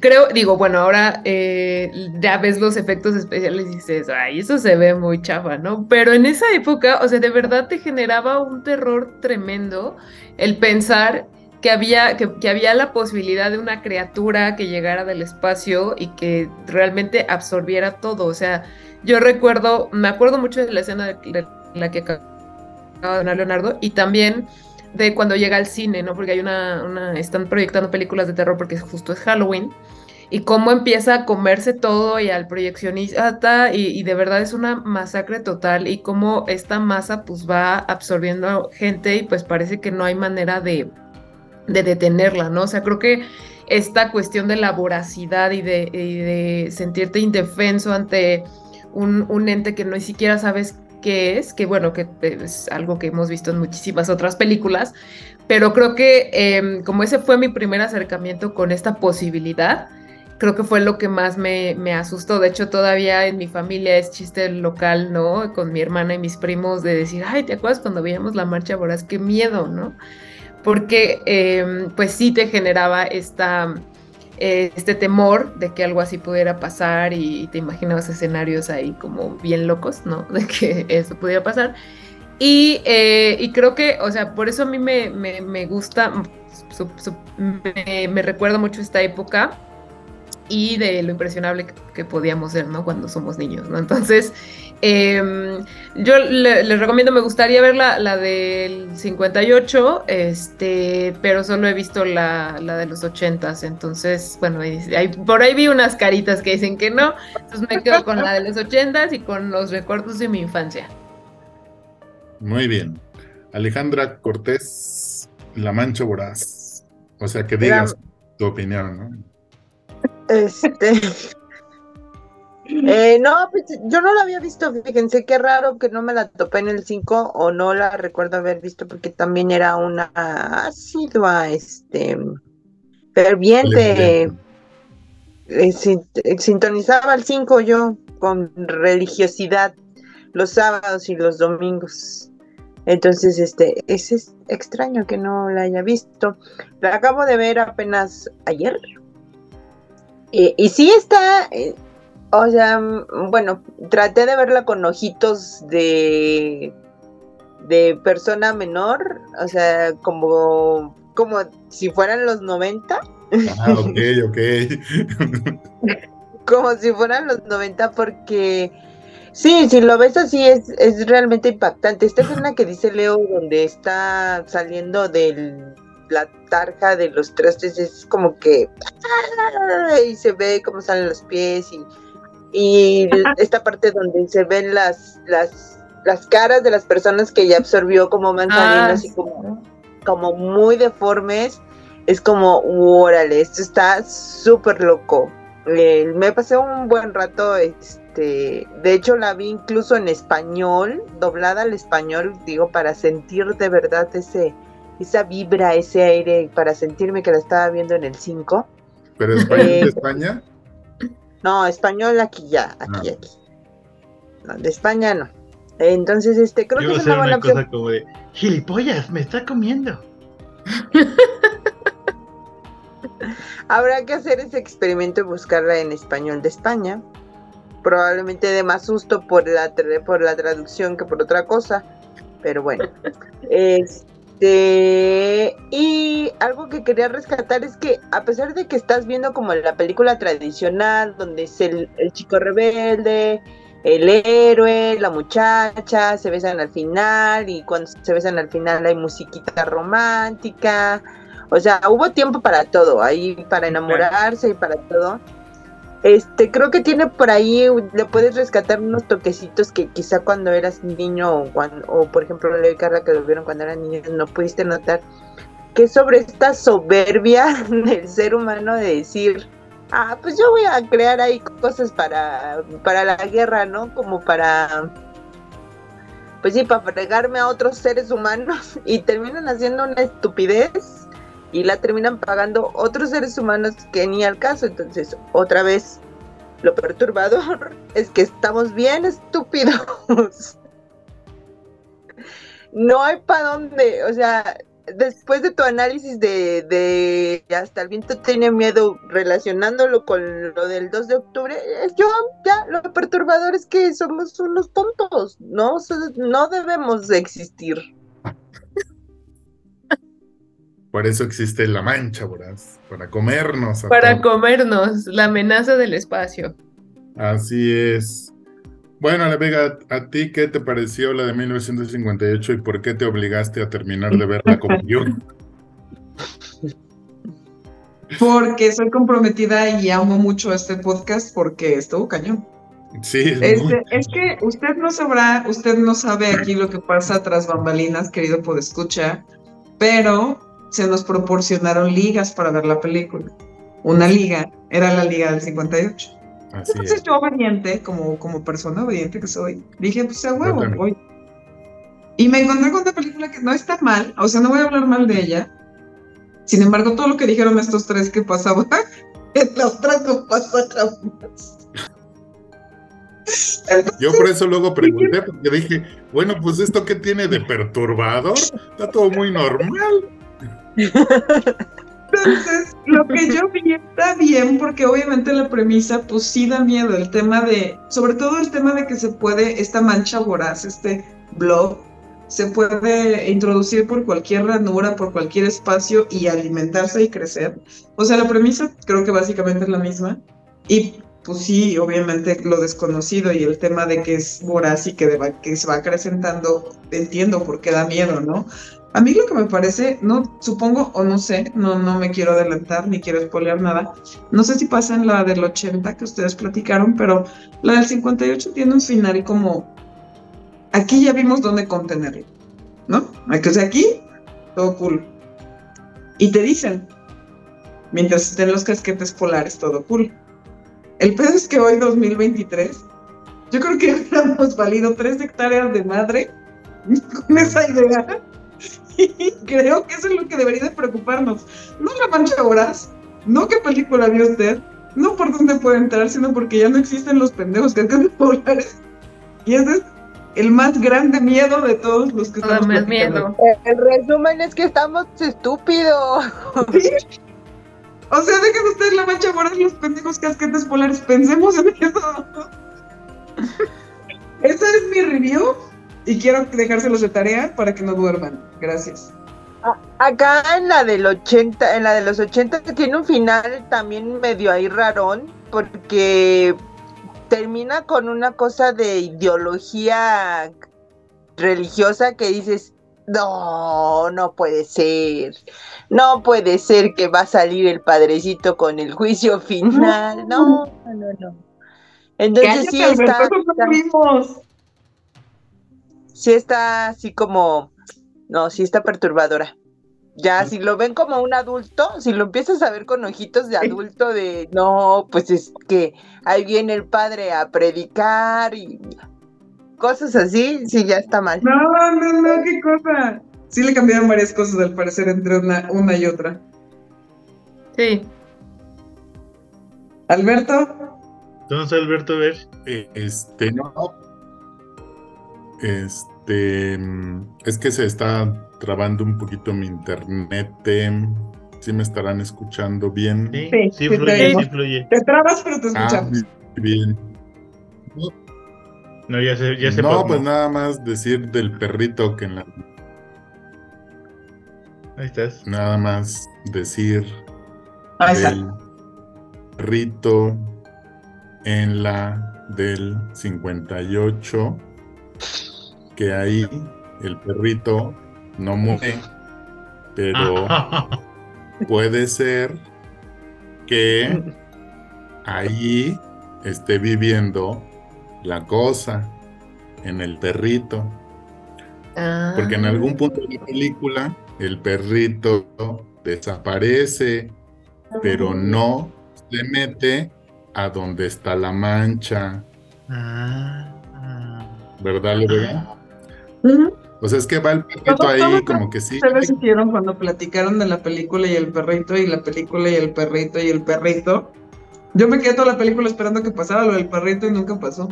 Creo, digo, bueno, ahora eh, ya ves los efectos especiales y dices, ay, eso se ve muy chafa, ¿no? Pero en esa época, o sea, de verdad te generaba un terror tremendo el pensar que había, que, había la posibilidad de una criatura que llegara del espacio y que realmente absorbiera todo. O sea, yo recuerdo, me acuerdo mucho de la escena de la que acaba de Leonardo y también de cuando llega al cine, ¿no? Porque hay una, están proyectando películas de terror porque justo es Halloween. Y cómo empieza a comerse todo y al proyeccionista y, y de verdad es una masacre total y cómo esta masa pues va absorbiendo gente y pues parece que no hay manera de, de detenerla, ¿no? O sea, creo que esta cuestión de la voracidad y de, de sentirte indefenso ante un, un, ente que no siquiera sabes que es, que bueno, que es algo que hemos visto en muchísimas otras películas, pero creo que em, como ese fue mi primer acercamiento con esta posibilidad, creo que fue lo que más me, me, asustó. De hecho, todavía en mi familia es chiste local, ¿no? Con mi hermana y mis primos de decir, ay, ¿te acuerdas cuando veíamos la marcha voraz? Qué miedo, ¿no? Porque em, pues sí te generaba esta eh, este temor de que algo así pudiera pasar y, te imaginabas escenarios ahí como bien locos, ¿no? De que eso pudiera pasar. Y, eh, creo que, o sea, por eso a mí me, gusta, me, me recuerda mucho esta época y de lo impresionable que, podíamos ser, ¿no? Cuando somos niños, ¿no? Entonces, Em, yo les recomiendo, me gustaría ver la, la, del 58, este, pero solo he visto la, la de los 80 entonces, bueno, por ahí vi unas caritas que dicen que no, entonces me quedo con la de los 80 y con los recuerdos de mi infancia. Muy bien. Alejandra Cortés, La Mancha Voraz. O sea, que digas tu opinión, ¿no? Este... Eh, no, pues yo no la había visto, fíjense qué raro que no me la topé en el 5 o no la recuerdo haber visto porque también era una asidua, este, ferviente, eh, sintonizaba el 5 yo con religiosidad los sábados y los domingos. Entonces, este, es, extraño que no la haya visto. La acabo de ver apenas ayer. Eh, y sí está, o sea, mm, bueno, traté de verla con ojitos de de persona menor, o sea, como como si fueran los 90. Ah, ok, ok. como si fueran los 90 porque sí, si lo ves así es, es realmente impactante. Esta escena que dice Leo donde está saliendo de la tarja de los trastes es como que y se ve cómo salen los pies y y esta parte donde se ven las, las, las caras de las personas que ya absorbió como manzaninas y ah, como, como muy deformes, es como, órale, esto está súper loco. eh, me pasé un buen rato, este, de hecho la vi incluso en español, doblada al español, digo, para sentir de verdad ese, esa vibra, ese aire, para sentirme que la estaba viendo en el 5. ¿Pero español de Eh, España? No, español aquí ya, aquí, Ah. aquí. No, de España no. Entonces, este, creo Yo que es una buena cosa opción. como de, gilipollas, me está comiendo. Habrá que hacer ese experimento y buscarla en español de España. Probablemente de más susto por la, por la traducción que por otra cosa. Pero bueno. Este. Y algo que quería rescatar es que, a pesar de que estás viendo como la película tradicional, donde es el, el chico rebelde, el héroe, la muchacha, se besan al final, y cuando se besan al final hay musiquita romántica. O sea, hubo tiempo para todo, ahí para enamorarse y para todo. Este, creo que tiene por ahí, le puedes rescatar unos toquecitos que quizá cuando eras niño o, cuando, o por ejemplo Leo y Carla que lo vieron cuando eran niños no pudiste notar, que es sobre esta soberbia del ser humano de decir, ah, pues yo voy a crear ahí cosas para, para la guerra, ¿no? Como para, pues sí, para fregarme a otros seres humanos y terminan haciendo una estupidez y la terminan pagando otros seres humanos que ni al caso. Entonces, otra vez, lo perturbador es que estamos bien estúpidos. No hay para dónde, o sea, después de tu análisis de, de hasta el viento tiene miedo relacionándolo con lo del 2 de octubre, yo ya lo perturbador es que somos unos tontos, no, no debemos de existir. Por eso existe la mancha, voraz, para comernos. a Para todos. comernos la amenaza del espacio. Así es. Bueno, Ale Vega, ¿a ti qué te pareció la de 1958 y por qué te obligaste a terminar de verla como yo? Porque soy comprometida y amo mucho este podcast porque estuvo cañón. Sí, es muy- Este, es que usted no sabrá, usted no sabe aquí lo que pasa tras bambalinas, querido podescucha, pero se nos proporcionaron ligas para ver la película. Una liga era la liga del 58. así Entonces es. yo obediente, como, como persona obediente que soy, dije, pues a huevo, voy. Y me encontré con una película que no está mal, o sea, no voy a hablar mal de ella. Sin embargo, todo lo que dijeron estos tres que pasaba, en la otra no pasó otra más. Entonces, Yo por eso luego pregunté, porque dije, bueno, pues esto qué tiene de perturbador, está todo muy normal. Entonces, lo que yo vi está bien, porque obviamente la premisa, pues sí da miedo. El tema de, sobre todo el tema de que se puede, esta mancha voraz, este blog, se puede introducir por cualquier ranura, por cualquier espacio y alimentarse y crecer. O sea, la premisa creo que básicamente es la misma. Y pues sí, obviamente lo desconocido y el tema de que es voraz y que, que se va acrecentando, entiendo por qué da miedo, ¿no? A mí lo que me parece, no supongo o no sé, no, no me quiero adelantar ni quiero spoilear nada. No sé si pasa en la del 80 que ustedes platicaron, pero la del 58 tiene un final como aquí ya vimos dónde contenerlo, ¿no? O sea, aquí todo cool. Y te dicen, mientras estén los casquetes polares, todo cool. El pedo es que hoy, 2023, yo creo que hubiéramos valido tres hectáreas de madre con esa idea. Y creo que eso es lo que debería de preocuparnos. No la mancha voraz, no qué película vio usted, no por dónde puede entrar, sino porque ya no existen los pendejos casquetes polares. Y ese es el más grande miedo de todos los que estamos más miedo. El resumen es que estamos estúpidos. ¿Sí? O sea, dejen ustedes la mancha voraz y los pendejos casquetes polares. Pensemos en eso. Esa es mi review y quiero dejárselos de tarea para que no duerman. Gracias. Acá en la del 80, en la de los 80 tiene un final también medio ahí rarón, porque termina con una cosa de ideología religiosa que dices, no, no puede ser, no puede ser que va a salir el padrecito con el juicio final, no, no, no. Entonces sí está, sí está así como, no, sí está perturbadora. Ya, si lo ven como un adulto, si lo empiezas a ver con ojitos de adulto, de no, pues es que ahí viene el padre a predicar y cosas así, sí, ya está mal. No, no, no, qué cosa. Sí le cambiaron varias cosas al parecer entre una, una y otra. Sí. Alberto, Entonces, Alberto, a ver. Eh, Este, no. Este, mm, es que se está trabando un poquito mi internet. ¿Sí me estarán escuchando bien? Sí, Sí, sí, sí, fluye, te- sí fluye. te trabas, pero te Ah, escuchamos. muy bien. No, ya se, ya se No, pasmó. pues nada más decir del perrito que en la, Ahí estás. nada más decir Ahí está. del perrito en la del 58 que ahí el perrito no muere, pero puede ser que ahí esté viviendo la cosa en el perrito. Porque en Ah. algún punto de la película el perrito desaparece, pero no se mete a donde está la mancha, Ah, ah. ¿verdad, Lorena? O sea, es que va el perrito ahí como que sí. Se les hicieron cuando platicaron de la película y el perrito y la película y el perrito y el perrito. Yo me quedé toda la película esperando que pasara lo del perrito y nunca pasó.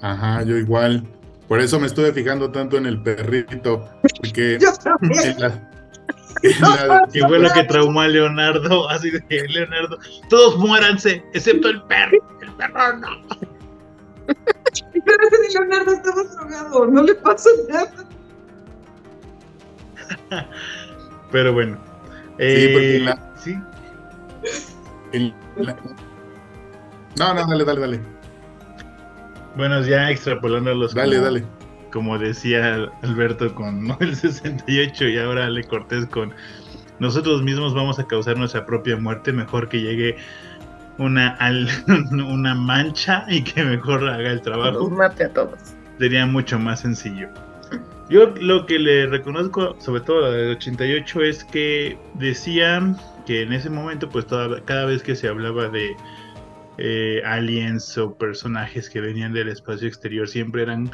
Ajá, yo igual. Por eso me estuve fijando tanto en el perrito, porque Yo también. en la- en la- Que fue lo que traumó a Leonardo. Así de Leonardo. Todos muéranse, excepto el perro. El perro no. Leonardo estaba drogado, no le pasó nada. Pero bueno. Sí, porque Eh, la- sí. en la- No, no, dale, dale, dale. Bueno, ya extrapolando los. Dale, como- dale. Como decía Alberto con ¿no? el 68 y ahora Ale Cortés con nosotros mismos vamos a causar nuestra propia muerte, mejor que llegue una, al- una mancha y que mejor haga el Los trabajo. mate a todos. sería mucho más sencillo. Yo lo que le reconozco, sobre todo la del 88, es que decían que en ese momento, pues toda- cada vez que se hablaba de eh, aliens o personajes que venían del espacio exterior, siempre eran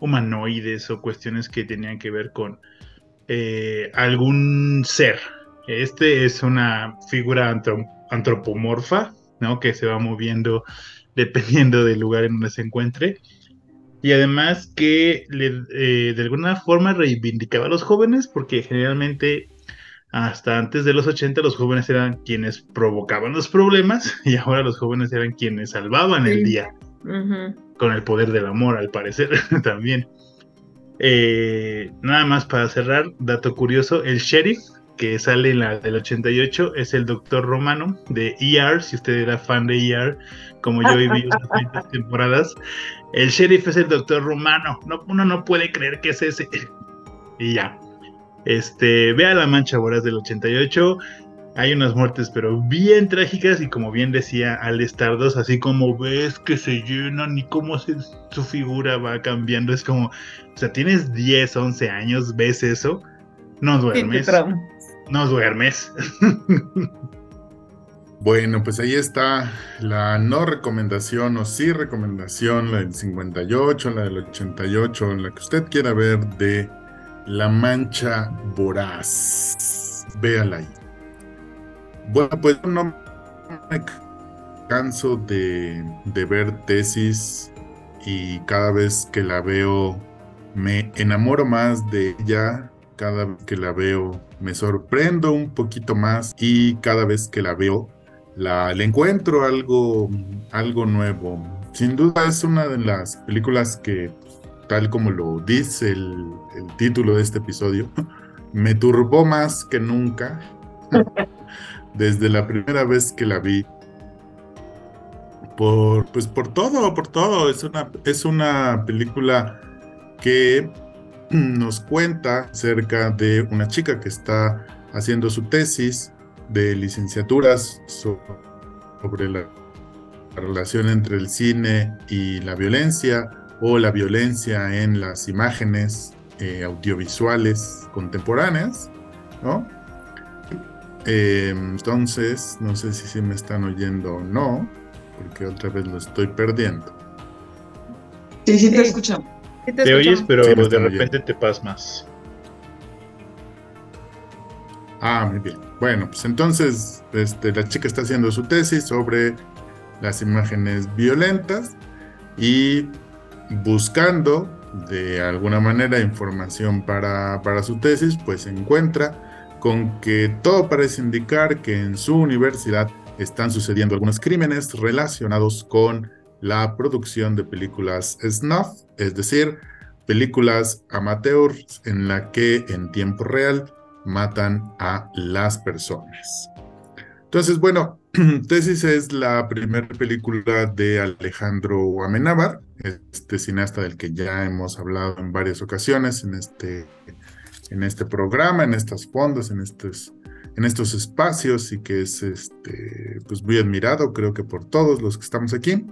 humanoides o cuestiones que tenían que ver con eh, algún ser. Este es una figura antro- antropomorfa, ¿no? Que se va moviendo dependiendo del lugar en donde se encuentre. Y además que le- eh, de alguna forma reivindicaba a los jóvenes, porque generalmente hasta antes de los 80 los jóvenes eran quienes provocaban los problemas y ahora los jóvenes eran quienes salvaban el día con el poder del amor, al parecer, también. Eh, nada más para cerrar, dato curioso, el sheriff que sale en la del 88 es el doctor romano de ER, si usted era fan de ER, como yo viví cuantas temporadas, el sheriff es el doctor romano, no, uno no puede creer que es ese. Y ya. Este, vea la mancha voraz del 88, hay unas muertes, pero bien trágicas, y como bien decía Al Stardos, así como ves que se llenan y cómo se- su figura va cambiando, es como, o sea, tienes 10, 11 años, ves eso, no Sí, duermes, trauma. No duermes. Bueno, pues ahí está la no recomendación o sí recomendación, la del 58, la del 88, la que usted quiera ver de La Mancha Voraz. Véala ahí. Bueno, pues no me canso de, de ver tesis y cada vez que la veo me enamoro más de ella. Cada vez que la veo me sorprendo un poquito más y cada vez que la veo la, le encuentro algo, algo nuevo. Sin duda es una de las películas que, tal como lo dice el, el título de este episodio, me turbó más que nunca desde la primera vez que la vi. Por, pues por todo, por todo. Es una, es una película que nos cuenta acerca de una chica que está haciendo su tesis de licenciaturas so- sobre la relación entre el cine y la violencia o la violencia en las imágenes eh, audiovisuales contemporáneas ¿no? Eh, entonces, no sé si se me están oyendo o no, porque otra vez lo estoy perdiendo. Sí, sí te escuchamos. Sí Te oyes, pero Sí, de repente te pasmas. Ah, muy bien. Bueno, pues entonces este, la chica está haciendo su tesis sobre las imágenes violentas y buscando de alguna manera información para, para su tesis, pues se encuentra con que todo parece indicar que en su universidad están sucediendo algunos crímenes relacionados con la producción de películas snuff, es decir, películas amateurs en la que en tiempo real matan a las personas. Entonces, bueno, Tesis es la primera película de Alejandro Amenábar, este cineasta del que ya hemos hablado en varias ocasiones en este, en este programa, en estos fondos, en estos, en estos espacios y que es este, pues muy admirado, creo que por todos los que estamos aquí.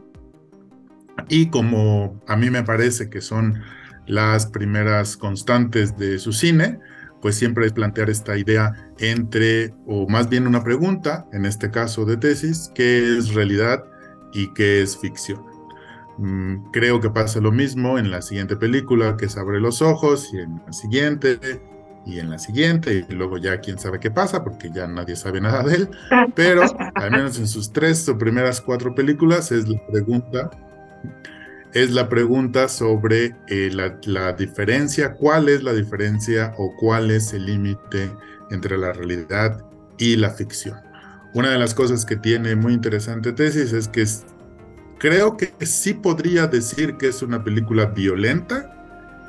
Y como a mí me parece que son las primeras constantes de su cine, pues siempre es plantear esta idea entre, o más bien una pregunta, en este caso de tesis, qué es realidad y qué es ficción. Mm, creo que pasa lo mismo en la siguiente película, que es Abre los Ojos, y en la siguiente, y en la siguiente, y luego ya quién sabe qué pasa, porque ya nadie sabe nada de él, pero al menos en sus tres o primeras cuatro películas es la pregunta es la pregunta sobre eh, la, diferencia, cuál es la diferencia o cuál es el límite entre la realidad y la ficción. Una de las cosas que tiene muy interesante tesis es que creo que sí podría decir que es una película violenta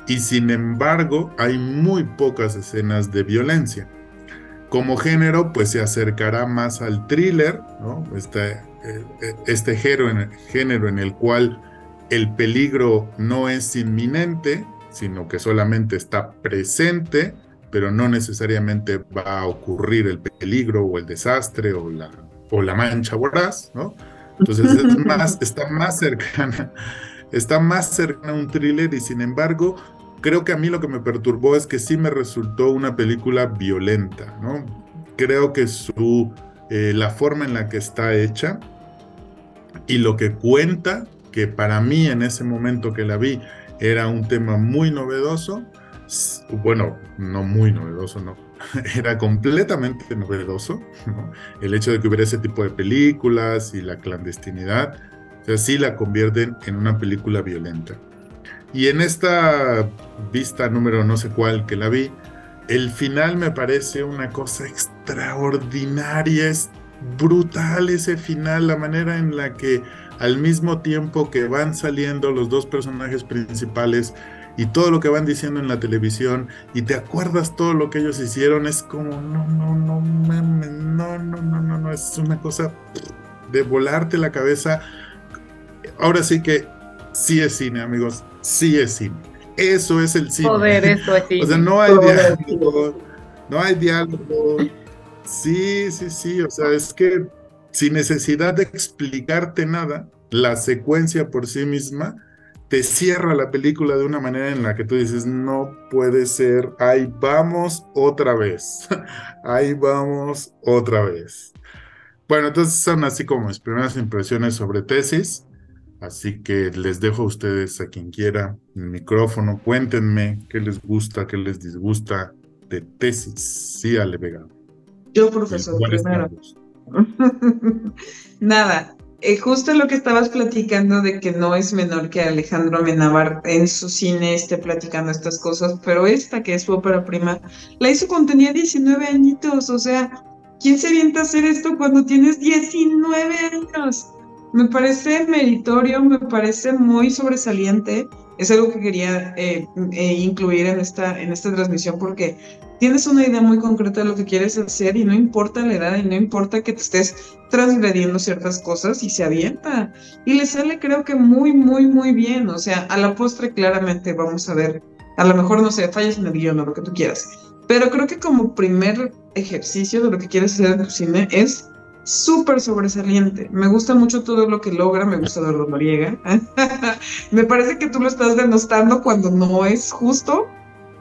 y sin embargo hay muy pocas escenas de violencia. Como género, pues se acercará más al thriller. Este, este género, en, género en el cual el peligro no es inminente, sino que solamente está presente, pero no necesariamente va a ocurrir el peligro o el desastre o la, o la mancha voraz, ¿no? Entonces es más, está más cercana, está más cercana a un thriller y sin embargo, creo que a mí lo que me perturbó es que sí me resultó una película violenta, ¿no? Creo que su, eh, la forma en la que está hecha y lo que cuenta que para mí en ese momento que la vi era un tema muy novedoso, bueno, no muy novedoso, no, era completamente novedoso, ¿no? el hecho de que hubiera ese tipo de películas y la clandestinidad, o sea, sí la convierten en una película violenta. Y en esta vista número no sé cuál que la vi, el final me parece una cosa extraordinaria, es brutal ese final, la manera en la que al mismo tiempo que van saliendo los dos personajes principales y todo lo que van diciendo en la televisión y te acuerdas todo lo que ellos hicieron, es como, no, no, no, mames, no, no, no, no, no, es una cosa de volarte la cabeza. Ahora sí que sí es cine, amigos, sí es cine. Eso es el cine. Joder, eso es cine. O sea, no hay diálogo, no hay diálogo. Sí, sí, sí, o sea, es que sin necesidad de explicarte nada, la secuencia por sí misma te cierra la película de una manera en la que tú dices, no puede ser, ahí vamos otra vez, ahí vamos otra vez. Bueno, entonces son así como mis primeras impresiones sobre tesis, así que les dejo a ustedes, a quien quiera, el micrófono, cuéntenme qué les gusta, qué les disgusta de tesis. Sí, Ale Vega. Yo, profesor, primero. Nada, eh, justo lo que estabas platicando de que no es menor que Alejandro Amenábar en su cine esté platicando estas cosas, pero esta que es su ópera prima, la hizo cuando tenía 19 añitos, o sea, ¿quién se avienta a hacer esto cuando tienes 19 años? Me parece meritorio, me parece muy sobresaliente, es algo que quería eh, eh, incluir en esta, en esta transmisión porque tienes una idea muy concreta de lo que quieres hacer y no importa la edad y no importa que te estés transgrediendo ciertas cosas y se avienta. Y le sale creo que muy, muy, muy bien. O sea, a la postre claramente vamos a ver, a lo mejor no sé, fallas en el guion o lo que tú quieras. Pero creo que como primer ejercicio de lo que quieres hacer en tu cine es súper sobresaliente. Me gusta mucho todo lo que logra, me gusta Eduardo Noriega. me parece que tú lo estás denostando cuando no es justo,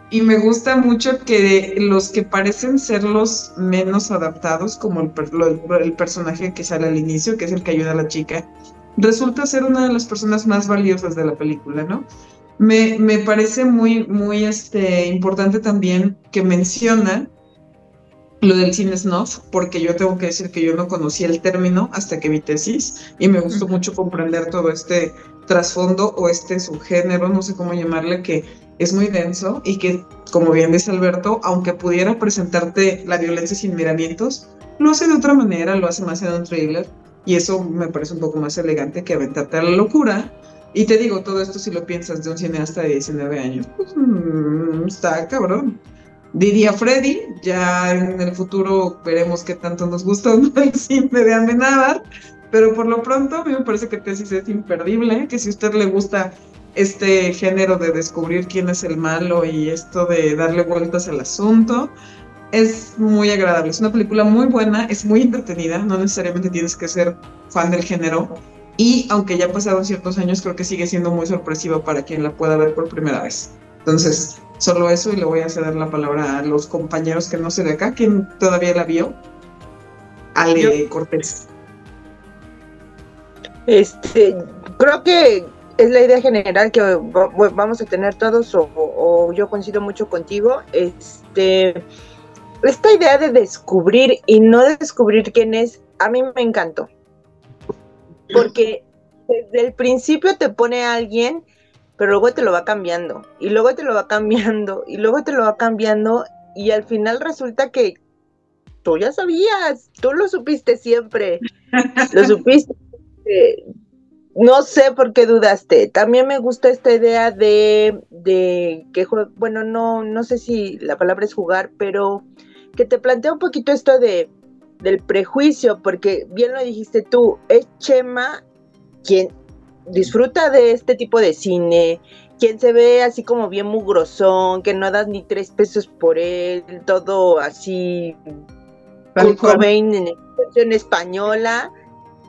y me gusta mucho que los que parecen ser los menos adaptados, como el, personaje que sale al inicio, que es el que ayuda a la chica, resulta ser una de las personas más valiosas de la película, ¿no? Me, me parece muy, muy este, importante también que menciona lo del cine snuff, porque yo tengo que decir que yo no conocía el término hasta que vi tesis y me gustó mucho comprender todo este trasfondo o este subgénero, no sé cómo llamarle, que es muy denso y que, como bien dice Alberto, aunque pudiera presentarte la violencia sin miramientos, lo hace de otra manera, lo hace más en un trailer y eso me parece un poco más elegante que aventarte a la locura. Y te digo, todo esto si lo piensas de un cineasta de 19 años, pues mm, está cabrón. Diría Freddy, ya en el futuro veremos qué tanto nos gusta el cine de Amenábar, pero por lo pronto a mí me parece que Tesis es imperdible, que si a usted le gusta este género de descubrir quién es el malo y esto de darle vueltas al asunto. Es muy agradable, es una película muy buena, es muy entretenida, no necesariamente tienes que ser fan del género y aunque ya pasaron ciertos años creo que sigue siendo muy sorpresiva para quien la pueda ver por primera vez. Entonces, solo eso y le voy a ceder la palabra a los compañeros que no sé de acá, quien todavía la vio. Ale Cortés. Este, creo que es la idea general que vamos a tener todos o, yo coincido mucho contigo. Este, esta idea de descubrir y no descubrir quién es, a mí me encantó. Porque desde el principio te pone a alguien, pero luego te lo va cambiando, y luego te lo va cambiando, y luego te lo va cambiando, y al final resulta que tú ya sabías, tú lo supiste siempre, lo supiste no sé por qué dudaste. También me gusta esta idea de, de que, bueno, no, no sé si la palabra es jugar, pero que te plantea un poquito esto de del prejuicio, porque bien lo dijiste tú, es Chema quien disfruta de este tipo de cine, quien se ve así como bien mugrosón, que no das ni tres pesos por él, todo así, Cobain en expresión española,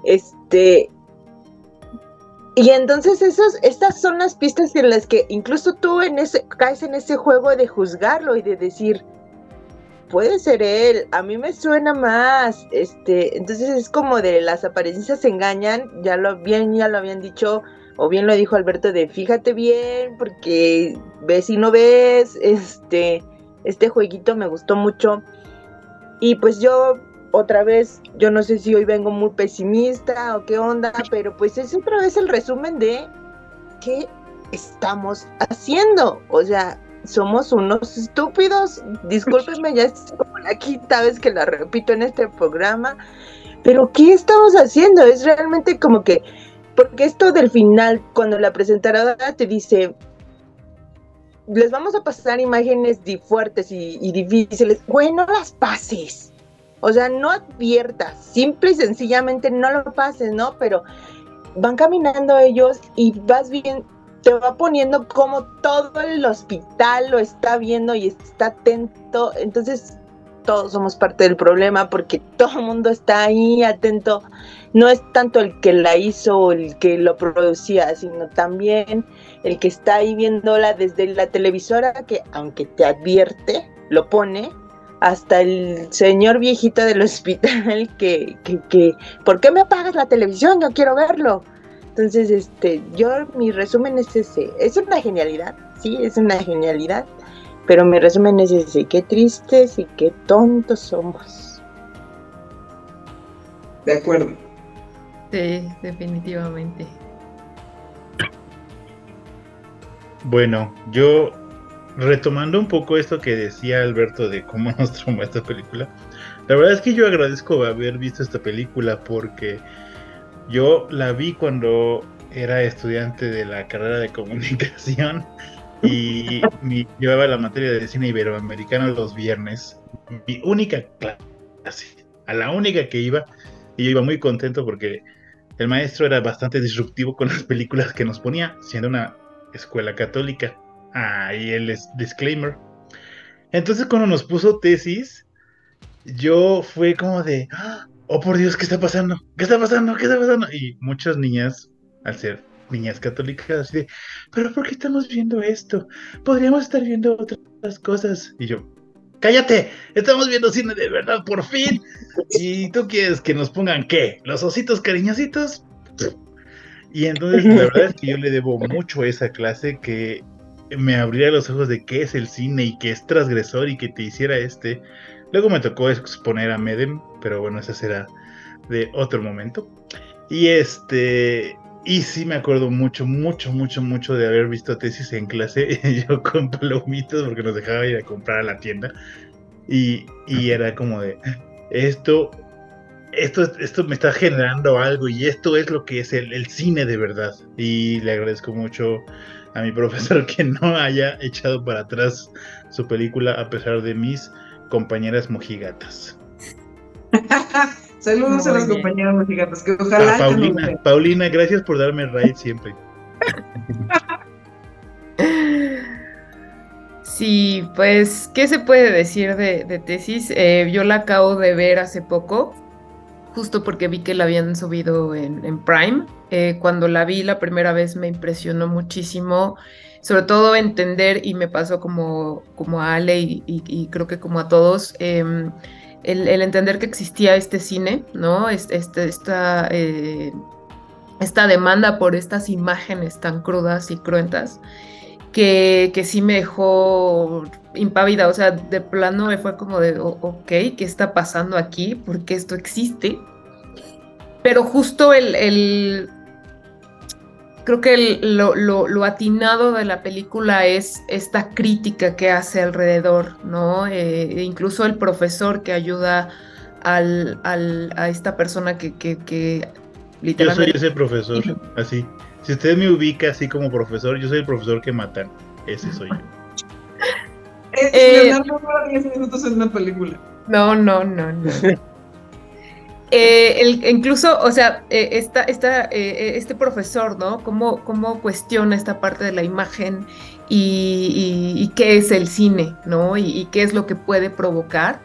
este, y entonces esos, estas son las pistas en las que incluso tú en ese, caes en ese juego de juzgarlo y de decir, puede ser él, a mí me suena más, este, entonces es como de las apariencias se engañan, ya lo bien ya lo habían dicho, o bien lo dijo Alberto de fíjate bien, porque ves y no ves, este, este jueguito me gustó mucho. Y pues yo otra vez, yo no sé si hoy vengo muy pesimista o qué onda, pero pues es otra vez el resumen de qué estamos haciendo. O sea, somos unos estúpidos. Discúlpenme, ya es como la quinta vez que la repito en este programa. Pero ¿qué estamos haciendo? Es realmente como que, porque esto del final, cuando la presentadora te dice, les vamos a pasar imágenes fuertes y, y difíciles, bueno, las pases o sea, no adviertas, simple y sencillamente no lo pases, ¿no? Pero van caminando ellos y vas bien, te va poniendo como todo el hospital lo está viendo y está atento. Entonces, todos somos parte del problema porque todo el mundo está ahí atento. No es tanto el que la hizo o el que lo producía, sino también el que está ahí viéndola desde la televisora que aunque te advierte, lo pone hasta el señor viejito del hospital que, que, que, ¿por qué me apagas la televisión? Yo quiero verlo. Entonces, este, yo, mi resumen es ese. Es una genialidad, sí, es una genialidad. Pero mi resumen es ese. Qué tristes y qué tontos somos. De acuerdo. Sí, definitivamente. Bueno, yo retomando un poco esto que decía Alberto de cómo nos traumó esta película, la verdad es que yo agradezco haber visto esta película porque yo la vi cuando era estudiante de la carrera de comunicación y llevaba la materia de cine iberoamericano los viernes. Mi única clase, a la única que iba, y yo iba muy contento porque el maestro era bastante disruptivo con las películas que nos ponía, siendo una escuela católica. Ahí el disclaimer. Entonces cuando nos puso tesis, yo fue como de, ¡Ah! Oh por Dios, ¿qué está pasando? ¿Qué está pasando? ¿Qué está pasando? Y muchas niñas, al ser niñas católicas así de, pero ¿por qué estamos viendo esto? Podríamos estar viendo otras cosas. Y yo, cállate, estamos viendo cine de verdad, por fin. ¿Y tú quieres que nos pongan qué? ¿Los ositos cariñositos? Y entonces la verdad es que yo le debo mucho a esa clase que me abría los ojos de qué es el cine y que es transgresor y que te hiciera este. Luego me tocó exponer a Medem, pero bueno, esa será de otro momento. Y este, y sí me acuerdo mucho, mucho, mucho, mucho de haber visto tesis en clase, yo con palomitas porque nos dejaba ir a comprar a la tienda. Y, y era como de, esto, esto, esto me está generando algo y esto es lo que es el, el cine de verdad. Y le agradezco mucho a mi profesor que no haya echado para atrás su película a pesar de mis compañeras mojigatas. Saludos Muy a las bien. compañeras mexicanas, que ojalá A que nos Paulina, gracias por darme raid siempre. Sí, pues, ¿qué se puede decir de, de tesis? Eh, yo la acabo de ver hace poco, justo porque vi que la habían subido en, en Prime. Eh, cuando la vi la primera vez me impresionó muchísimo, sobre todo entender, y me pasó como, como a Ale y, y- y creo que como a todos, em, el, entender que existía este cine, ¿no? Es- Este, esta, eh, esta demanda por estas imágenes tan crudas y cruentas que, que sí me dejó impávida, o sea, de plano me fue como de, "O- ok, ¿qué está pasando aquí? ¿Por qué esto existe? Pero justo el, el- creo que el- lo, lo- lo atinado de la película es esta crítica que hace alrededor, ¿no? Eh, incluso el profesor que ayuda al, al- a esta persona que, que, que Yo soy literalmente... ese profesor, así. Si usted me ubica así como profesor, yo soy el profesor que matan. Ese soy yo. Es Eh, Leonardo dura 10 minutos en una película. No, no, no, no. Eh, el- incluso, o sea, eh, eh, este profesor, ¿no? ¿Cómo, cuestiona esta parte de la imagen y, qué es el cine, ¿no? Y, qué es lo que puede provocar.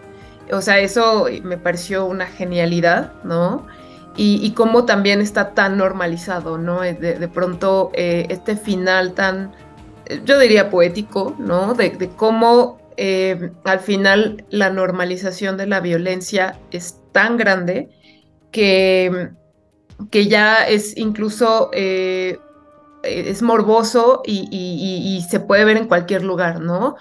O sea, eso me pareció una genialidad, ¿no? Y, cómo también está tan normalizado, ¿no? De, pronto, este final tan, yo diría poético, ¿no? De cómo eh, al final la normalización de la violencia es tan grande que, que ya es incluso eh, es morboso y, se puede ver en cualquier lugar, ¿no?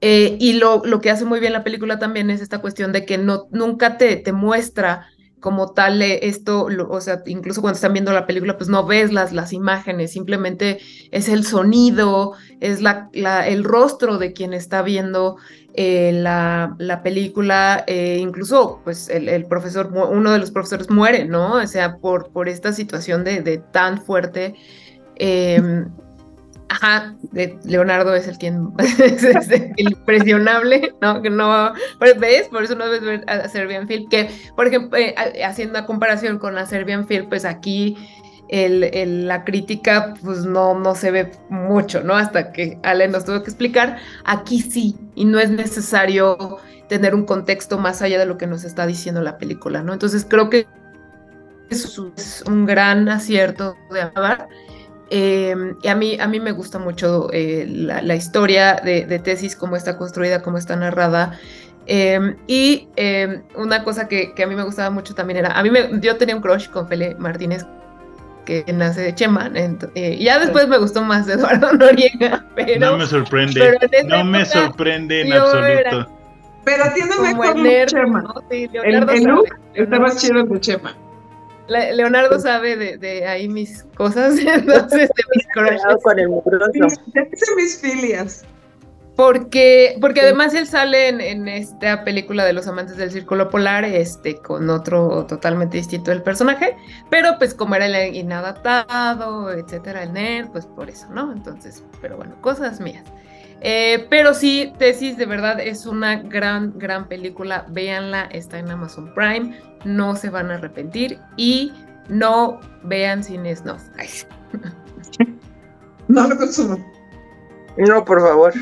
Eh, y lo, lo que hace muy bien la película también es esta cuestión de que no, nunca te, te muestra como tal esto, o sea, incluso cuando están viendo la película, pues no ves las, las imágenes, simplemente es el sonido, es la, el rostro de quien está viendo eh, la, la película, eh, incluso pues el, el profesor, uno de los profesores muere, ¿no? O sea, por, por esta situación de, de tan fuerte. eh, Ajá, Leonardo es el quien es, es el impresionable, ¿no? Que no, ¿ves? Por eso no debes ver a Serbian Film, que, por ejemplo, eh, haciendo una comparación con la Serbian Film, pues aquí el, el- la crítica pues no, no se ve mucho, ¿no? Hasta que Ale nos tuvo que explicar, aquí sí, y no es necesario tener un contexto más allá de lo que nos está diciendo la película, ¿no? Entonces creo que es, un gran acierto de Abar. Eh, y a mí, a mí me gusta mucho eh, la, la historia de, de Tesis, cómo está construida, cómo está narrada. Eh, y eh, una cosa que, que a mí me gustaba mucho también era, a mí me, yo tenía un crush con Pele Martínez, que nace de Chema, eh, y ya después me gustó más Eduardo Noriega, pero... no me sorprende. No me sorprende en absoluto. Pero tiene mejor Chema. ¿no? Sí, El, Leonardo el look está más chido de Chema. Le- Leonardo sabe de, de ahí mis cosas, entonces de mis crushes. Con el mis filias. Porque, porque además él sale en, en esta película de los amantes del círculo polar, este, con otro totalmente distinto del personaje, pero pues como era el inadaptado, etcétera, el nerd, pues por eso, ¿no? Entonces, pero bueno, cosas mías. Eh, pero sí, Tesis de verdad es una gran, gran película. Véanla, está en Amazon Prime, no se van a arrepentir y no vean cine snuff. No lo consumo. No, por favor.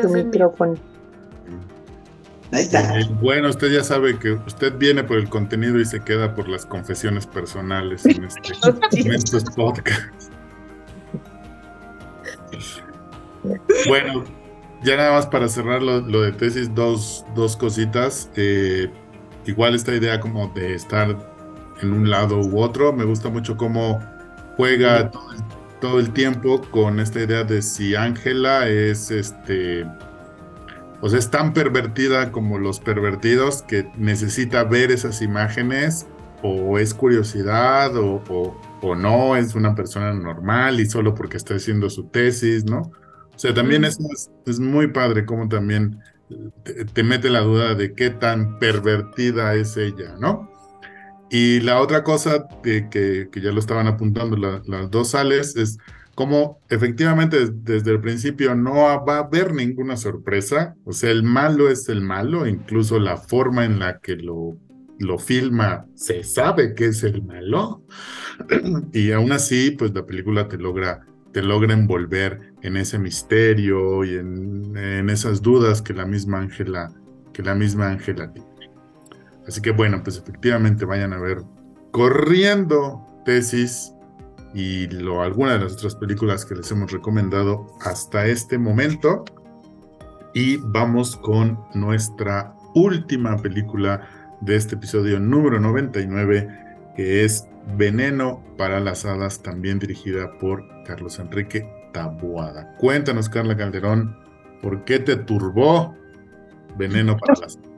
Tu micrófono. Ahí está. Eh, bueno, usted ya sabe que usted viene por el contenido y se queda por las confesiones personales en, este, en estos podcasts. Bueno, ya nada más para cerrar lo, lo de tesis, dos, dos cositas. Eh, igual esta idea como de estar en un lado u otro, me gusta mucho cómo juega todo el, todo el tiempo con esta idea de si Ángela es este o sea, es tan pervertida como los pervertidos que necesita ver esas imágenes o es curiosidad o, o- o no, es una persona normal y solo porque está haciendo su tesis, ¿no? O sea, también eso es, es muy padre como también te, te mete la duda de qué tan pervertida es ella, ¿no? Y la otra cosa que, que- que ya lo estaban apuntando la- las dos sales es como efectivamente des- desde el principio no va a haber ninguna sorpresa, o sea, el malo es el malo, incluso la forma en la que lo, lo filma se sabe que es el malo, y aún así, pues la película te logra, te logra envolver en ese misterio y en, en esas dudas que la misma Ángela, que la misma Ángela tiene. Así que bueno, pues efectivamente vayan a ver corriendo tesis y lo, alguna de las otras películas que les hemos recomendado hasta este momento. Y vamos con nuestra última película de este episodio número 99, que es Veneno para las Hadas, también dirigida por Carlos Enrique Taboada. Cuéntanos, Carla Calderón, ¿por qué te turbó Veneno para las Hadas?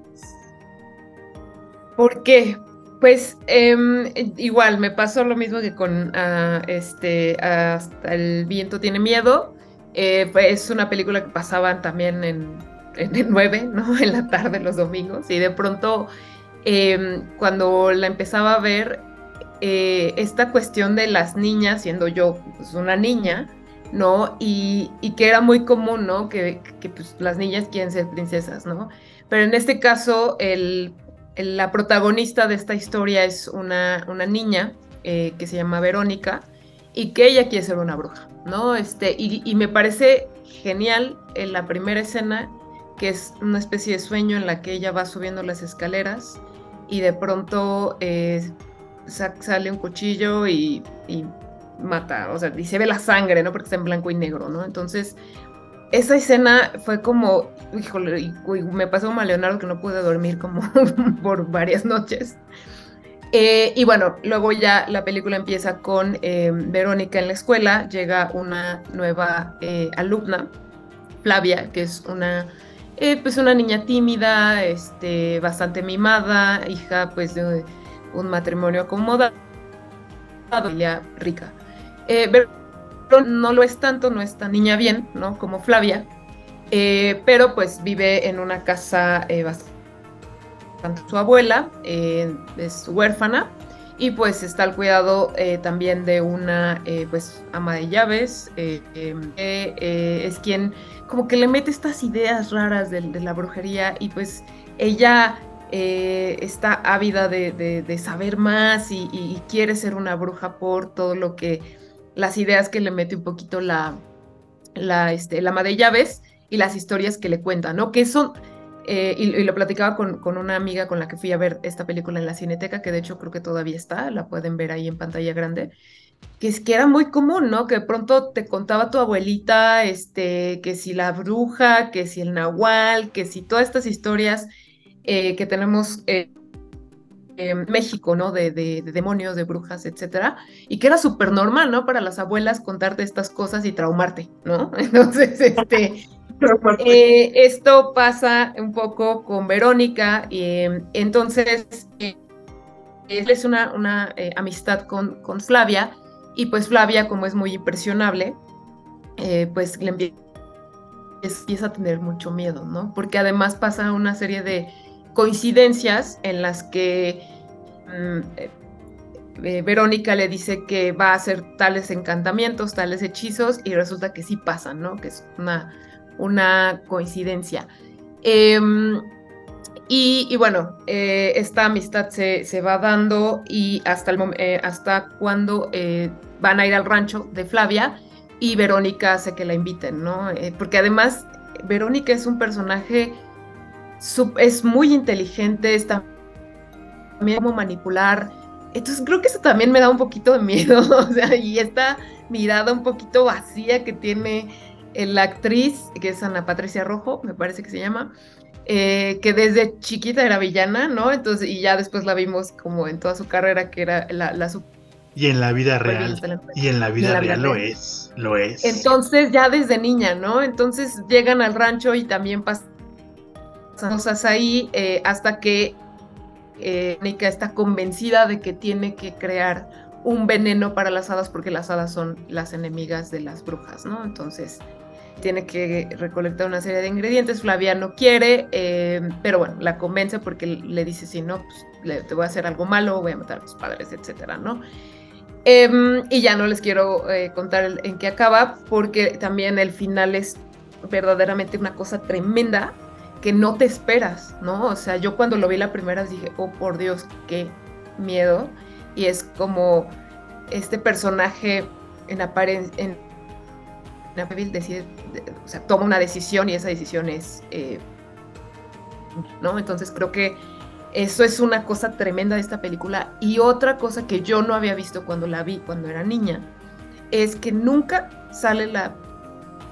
¿Por qué? Pues em, igual me pasó lo mismo que con ah, este Hasta el viento tiene miedo. Eh, es una película que pasaban también en, en el 9, ¿no? En la tarde los domingos. Y de pronto, em, cuando la empezaba a ver, eh, esta cuestión de las niñas, siendo yo pues, una niña, ¿no? Y, que era muy común, ¿no? Que, pues, las niñas quieren ser princesas, ¿no? Pero en este caso, el- la protagonista de esta historia es una, una niña eh, que se llama Verónica y que ella quiere ser una bruja, ¿no? Este, y, me parece genial en la primera escena, que es una especie de sueño en la que ella va subiendo las escaleras y de pronto eh, sa- sale un cuchillo y, y mata, o sea, y se ve la sangre, ¿no? Porque está en blanco y negro, ¿no? Entonces, esa escena fue como, híjole, me pasó como a Leonardo que no pude dormir como por varias noches. Eh, y bueno, luego ya la película empieza con eh, Verónica en la escuela, llega una nueva eh, alumna, Flavia, que es una, eh, pues una niña tímida, este, bastante mimada, hija pues de un matrimonio acomodado, familia rica. No lo es tanto, no es tan niña bien, ¿no? Como Flavia, eh, pero pues vive en una casa eh, bastante su abuela, eh, es huérfana, y pues está al cuidado eh, también de una pues ama de llaves, que es quien como que le mete estas ideas raras de, la brujería y pues ella está ávida de, saber más y quiere ser una bruja por todo lo que, las ideas que le mete un poquito la, la, este, el ama de llaves y las historias que le cuenta, ¿no? Que son, eh, y, lo platicaba con, con una amiga con la que fui a ver esta película en la Cineteca, que de hecho creo que todavía está, la pueden ver ahí en pantalla grande, que es que era muy común, ¿no? Que pronto te contaba tu abuelita, este, que si la bruja, que si el nahual, que si todas estas historias eh, que tenemos eh, México, ¿no? De, de- de demonios, de brujas, etcétera, y que era súper normal, ¿no? Para las abuelas contarte estas cosas y traumarte, ¿no? Entonces, este, eh, esto pasa un poco con Verónica, eh, entonces eh, es una, una eh, amistad con, con Flavia, y pues Flavia, como es muy impresionable, pues le empie- empieza a tener mucho miedo, ¿no? Porque además pasa una serie de coincidencias en las que mm, eh, Verónica le dice que va a hacer tales encantamientos, tales hechizos, y resulta que sí pasan, ¿no? Que es una, una coincidencia. Em, y, bueno, eh, esta amistad se, se va dando y hasta, el, eh, hasta cuando van a ir al rancho de Flavia y Verónica hace que la inviten, ¿no? Porque además Verónica es un personaje es muy inteligente, está también como manipular. Entonces creo que eso también me da un poquito de miedo, o sea, y esta mirada un poquito vacía que tiene la actriz, que es Ana Patricia Rojo, me parece que se llama, eh, que desde chiquita era villana, ¿no? Entonces, y ya después la vimos como en toda su carrera, que era la, la y en la vida real. Y en la vida, real, lo es, lo es. Entonces, ya desde niña, ¿no? Entonces llegan al rancho y también pasan cosas ahí eh, hasta que eh, está convencida de que tiene que crear un veneno para las hadas porque las hadas son las enemigas de las brujas, ¿no? Entonces tiene que recolectar una serie de ingredientes. Flavia no quiere, eh, pero bueno, la convence porque le dice: si no, pues te voy a hacer algo malo, voy a matar a tus padres, etcétera, ¿no? Em, y ya no les quiero eh, contar en qué acaba, porque también el final es verdaderamente una cosa tremenda que no te esperas, ¿no? O sea, yo cuando lo vi la primera dije, oh por Dios, qué miedo. Y es como este personaje en apariencia, en, decide, o sea, toma una decisión y esa decisión es, eh, ¿no? Entonces creo que eso es una cosa tremenda de esta película. Y otra cosa que yo no había visto cuando la vi, cuando era niña, es que nunca sale la,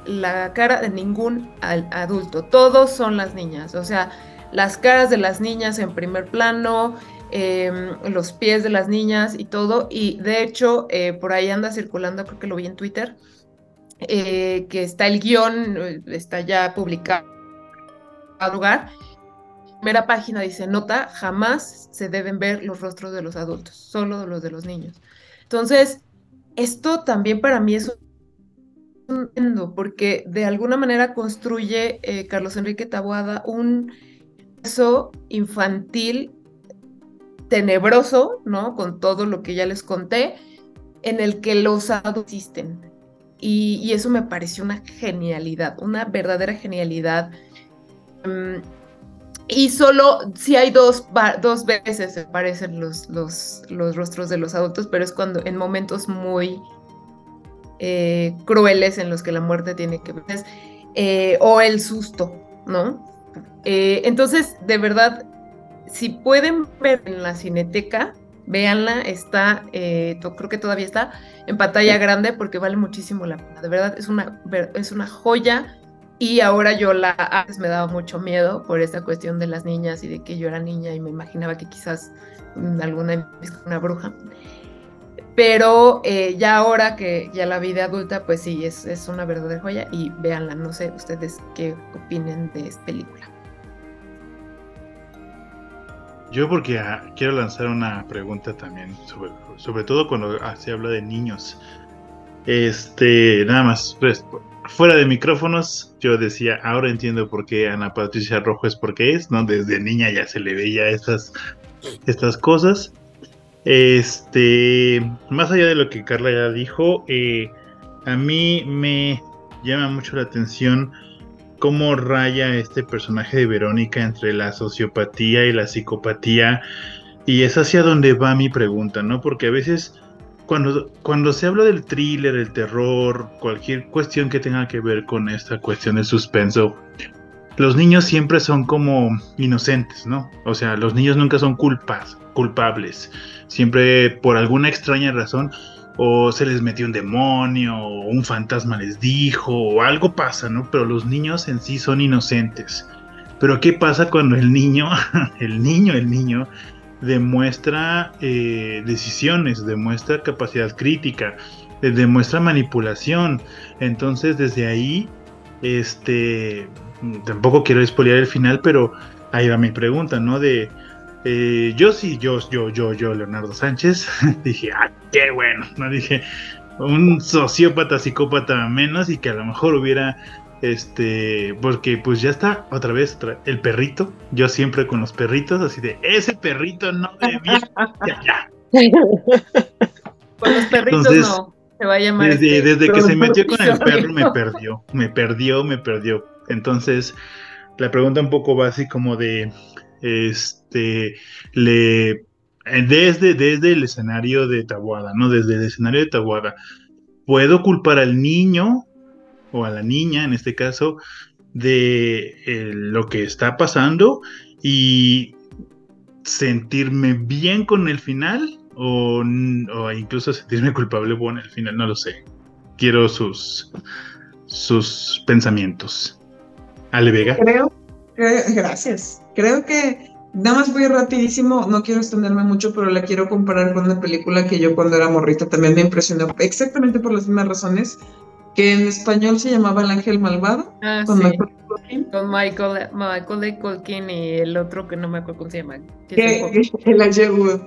la cara de ningún adulto. Todos son las niñas. O sea, las caras de las niñas en primer plano, em, los pies de las niñas y todo. Y de hecho, eh, por ahí anda circulando, creo que lo vi en Twitter, eh, que está el guion, eh, está ya publicado lugar primera página dice, nota, jamás se deben ver los rostros de los adultos, solo los de los niños. Entonces, esto también para mí es porque de alguna manera construye eh, Carlos Enrique Taboada un eso infantil tenebroso, ¿no? Con todo lo que ya les conté, en el que los adultos existen. Y, eso me pareció una genialidad, una verdadera genialidad. Mm, y solo si hay dos, dos veces se aparecen los, los, los, rostros de los adultos, pero es cuando en momentos muy eh, crueles en los que la muerte tiene que ver, eh, o el susto, ¿no? Eh, entonces, de verdad, si pueden ver en la cineteca, véanla, está, creo que todavía está en pantalla grande porque vale muchísimo la pena, de verdad, es una, es una joya y ahora yo la antes me daba mucho miedo por esta cuestión de las niñas y de que yo era niña y me imaginaba que quizás alguna una bruja. Pero eh, ya ahora que ya la vida adulta, pues sí, es, es una verdadera joya y véanla. No sé ustedes qué opinen de esta película. Yo porque ah, quiero lanzar una pregunta también, sobre, sobre todo cuando ah, se habla de niños. Este, nada más, pues, fuera de micrófonos, yo decía, ahora entiendo por qué Ana Patricia Rojo es porque es, ¿no? Desde niña ya se le veía estas, estas cosas. Este, más allá de lo que Carla ya dijo, eh, a mí me llama mucho la atención cómo raya este personaje de Verónica entre la sociopatía y la psicopatía. Y es hacia donde va mi pregunta, ¿no? Porque a veces cuando, cuando se habla del thriller, el terror, cualquier cuestión que tenga que ver con esta cuestión de suspenso, los niños siempre son como inocentes, ¿no? O sea, los niños nunca son culpas, culpables. Siempre por alguna extraña razón o se les metió un demonio o un fantasma les dijo o algo pasa, ¿no? Pero los niños en sí son inocentes. Pero ¿qué pasa cuando el niño, el niño, el niño demuestra eh, decisiones, demuestra capacidad crítica, eh, demuestra manipulación. Entonces, desde ahí, este, tampoco quiero expoliar el final, pero ahí va mi pregunta, ¿no? De, eh, yo sí, yo, yo, yo, yo, Leonardo Sánchez, dije, ah, qué bueno, ¿no? Dije, un sociópata, psicópata menos y que a lo mejor hubiera este, porque pues ya está otra vez el perrito. Yo siempre con los perritos, así de ese perrito no debía. ya, ya. Con los perritos no. Se va a llamar. Desde, este desde que se metió con el perro me perdió. Me perdió, me perdió. Entonces, la pregunta un poco va así como de. Este. Le. Desde, desde el escenario de Tabuada, ¿no? Desde el escenario de Tabuada. ¿Puedo culpar al niño o a la niña en este caso de eh, lo que está pasando y sentirme bien con el final o, o incluso sentirme culpable con el final, no lo sé. Quiero sus, sus pensamientos. Ale Vega. Creo, gracias. Creo que nada más voy rapidísimo, no quiero extenderme mucho, pero la quiero comparar con una película que yo cuando era morrita también me impresionó, exactamente por las mismas razones, que en español se llamaba El Ángel Malvado, ah, con, Michael con Michael, Michael Culkin y el otro que no me acuerdo cómo se llama. Que, el Wood.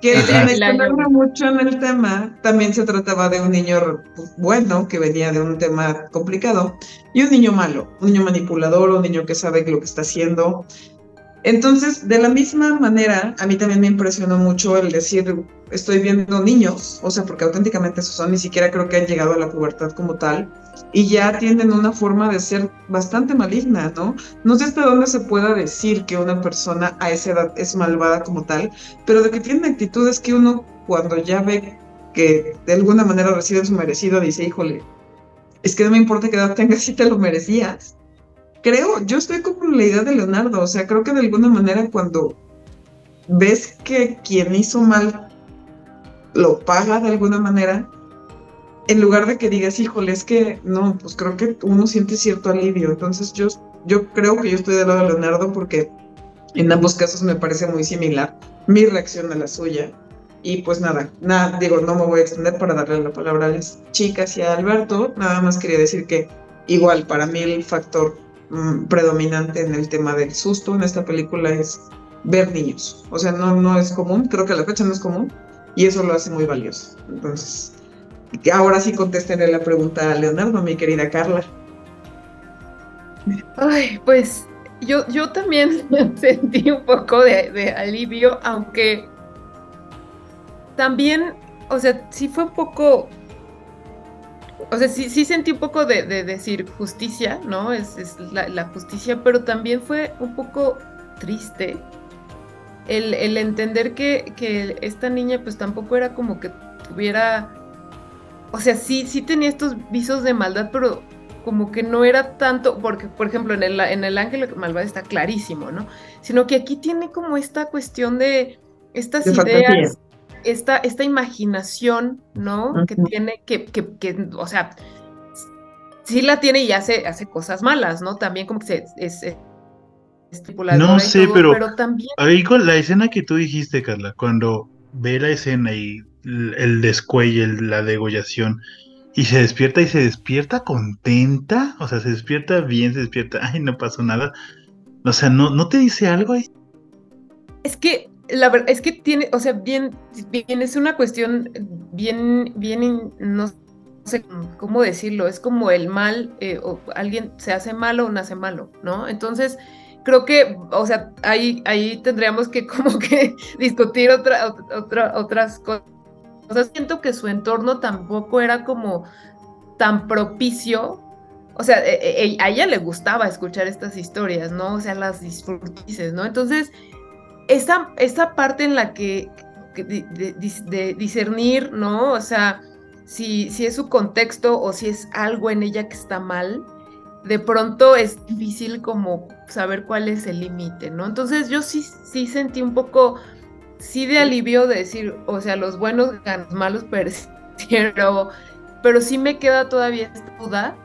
Que me mucho en el tema, también se trataba de un niño pues, bueno, que venía de un tema complicado, y un niño malo, un niño manipulador, un niño que sabe lo que está haciendo. Entonces, de la misma manera, a mí también me impresionó mucho el decir, estoy viendo niños, o sea, porque auténticamente esos son, ni siquiera creo que han llegado a la pubertad como tal, y ya tienen una forma de ser bastante maligna, ¿no? No sé hasta dónde se pueda decir que una persona a esa edad es malvada como tal, pero de que tienen actitudes que uno cuando ya ve que de alguna manera reciben su merecido, dice, híjole, es que no me importa qué edad tengas si te lo merecías. Creo, yo estoy como la idea de Leonardo, o sea, creo que de alguna manera cuando ves que quien hizo mal lo paga de alguna manera, en lugar de que digas, híjole, es que no, pues creo que uno siente cierto alivio. Entonces yo, yo creo que yo estoy del lado de Leonardo porque en ambos casos me parece muy similar mi reacción a la suya. Y pues nada, nada, digo, no me voy a extender para darle la palabra a las chicas y a Alberto. Nada más quería decir que igual para mí el factor mm, predominante en el tema del susto en esta película es ver niños. O sea, no, no es común, creo que a la fecha no es común y eso lo hace muy valioso. Entonces, ahora sí contéstenle la pregunta a Leonardo, mi querida Carla. Ay, pues yo, yo también sentí un poco de, alivio, aunque también, o sea, sí fue un poco, o sea, sí, sí sentí un poco de, decir justicia, ¿no? Es, la, justicia, pero también fue un poco triste el, entender que, que, esta niña pues tampoco era como que tuviera o sea, sí, sí tenía estos visos de maldad, pero como que no era tanto, porque por ejemplo en el, en el ángel malvado está clarísimo, ¿no? Sino que aquí tiene como esta cuestión de estas ideas, esta, esta imaginación, ¿no? Que tiene, que, que, que, o sea, sí la tiene y hace, hace cosas malas, ¿no? También como que se, es, no sé, pero, pero también... ahí con la escena que tú dijiste, Carla, cuando ve la escena y el descuelle, la degollación, y se despierta y se despierta contenta, o sea, se despierta bien, se despierta, ay, no pasó nada. O sea, ¿no, no te dice algo ahí? Es que, la verdad, es que tiene, o sea, bien, bien, es una cuestión bien, bien, no sé cómo decirlo, es como el mal, eh, o alguien se hace malo o nace malo, ¿no? Entonces, creo que, o sea, ahí, ahí tendríamos que como que discutir otra, otra, otras cosas o sea, siento que su entorno tampoco era como tan propicio. O sea, e, e, e, a ella le gustaba escuchar estas historias, ¿no? O sea, las disfrutices, ¿no? Entonces, esta, esta parte en la que, de, discernir, ¿no? O sea, si, si es su contexto o si es algo en ella que está mal, de pronto es difícil como saber cuál es el límite, ¿no? Entonces yo sí, sí sentí un poco sí de alivio de decir, o sea, los buenos ganan, los malos pero, sí me queda todavía esta duda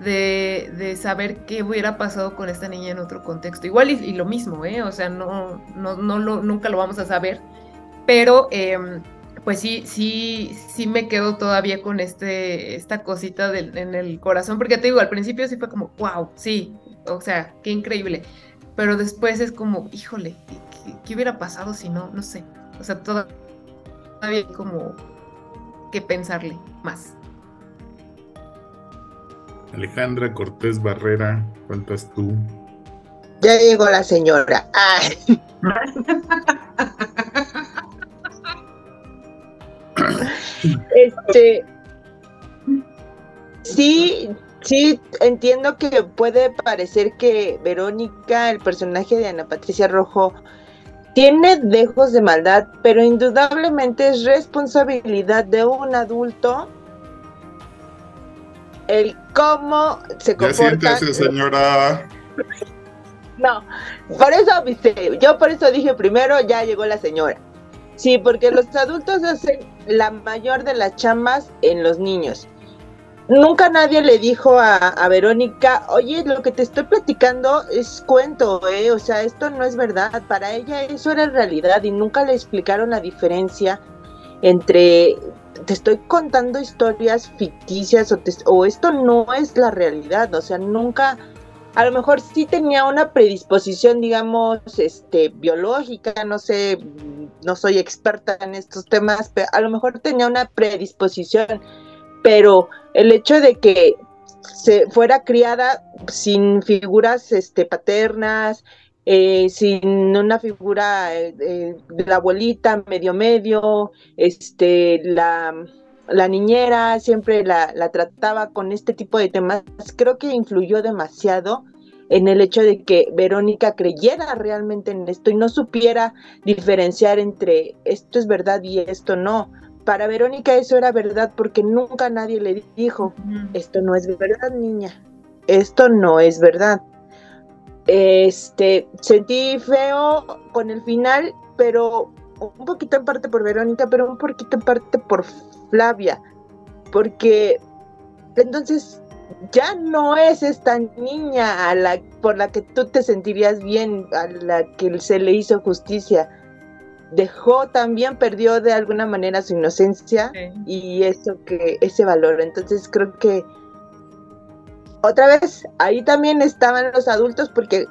de, saber qué hubiera pasado con esta niña en otro contexto. Igual y, lo mismo, ¿eh? O sea, no, no, no lo, nunca lo vamos a saber, pero em, pues sí, sí, sí me quedo todavía con este, esta cosita en el corazón, porque te digo, al principio sí fue como, wow, sí, o sea, qué increíble, pero después es como, híjole, ¿qué, hubiera pasado si no? No sé. O sea, todavía hay como que pensarle más. Alejandra Cortés Barrera, ¿cuántas tú? Ya llegó la señora. este sí, sí, entiendo que puede parecer que Verónica, el personaje de Ana Patricia Rojo, tiene dejos de maldad, pero indudablemente es responsabilidad de un adulto el cómo se Ya comporta. siéntese, señora. No, por eso, viste, yo por eso dije primero, ya llegó la señora. Sí, porque los adultos hacen la mayor de las chambas en los niños. Nunca nadie le dijo a, Verónica, oye, lo que te estoy platicando es cuento, ¿eh? O sea, esto no es verdad. Para ella eso era realidad y nunca le explicaron la diferencia entre te estoy contando historias ficticias o, te- o esto no es la realidad. O sea, nunca a lo mejor sí tenía una predisposición, digamos, este, biológica, no sé, no soy experta en estos temas, pero a lo mejor tenía una predisposición, pero el hecho de que se fuera criada sin figuras este, paternas, eh, sin una figura eh, eh, de la abuelita medio medio, este, la, la niñera siempre la, la trataba con este tipo de temas, creo que influyó demasiado en el hecho de que Verónica creyera realmente en esto y no supiera diferenciar entre esto es verdad y esto no. Para Verónica eso era verdad porque nunca nadie le dijo, esto no es verdad, niña. Esto no es verdad. Este, sentí feo con el final, pero un poquito en parte por Verónica, pero un poquito en parte por Flavia, porque entonces ya no es esta niña a la por la que tú te sentirías bien, a la que se le hizo justicia. Dejó también perdió de alguna manera su inocencia Sí. y eso que ese valor. Entonces creo que otra vez ahí también estaban los adultos porque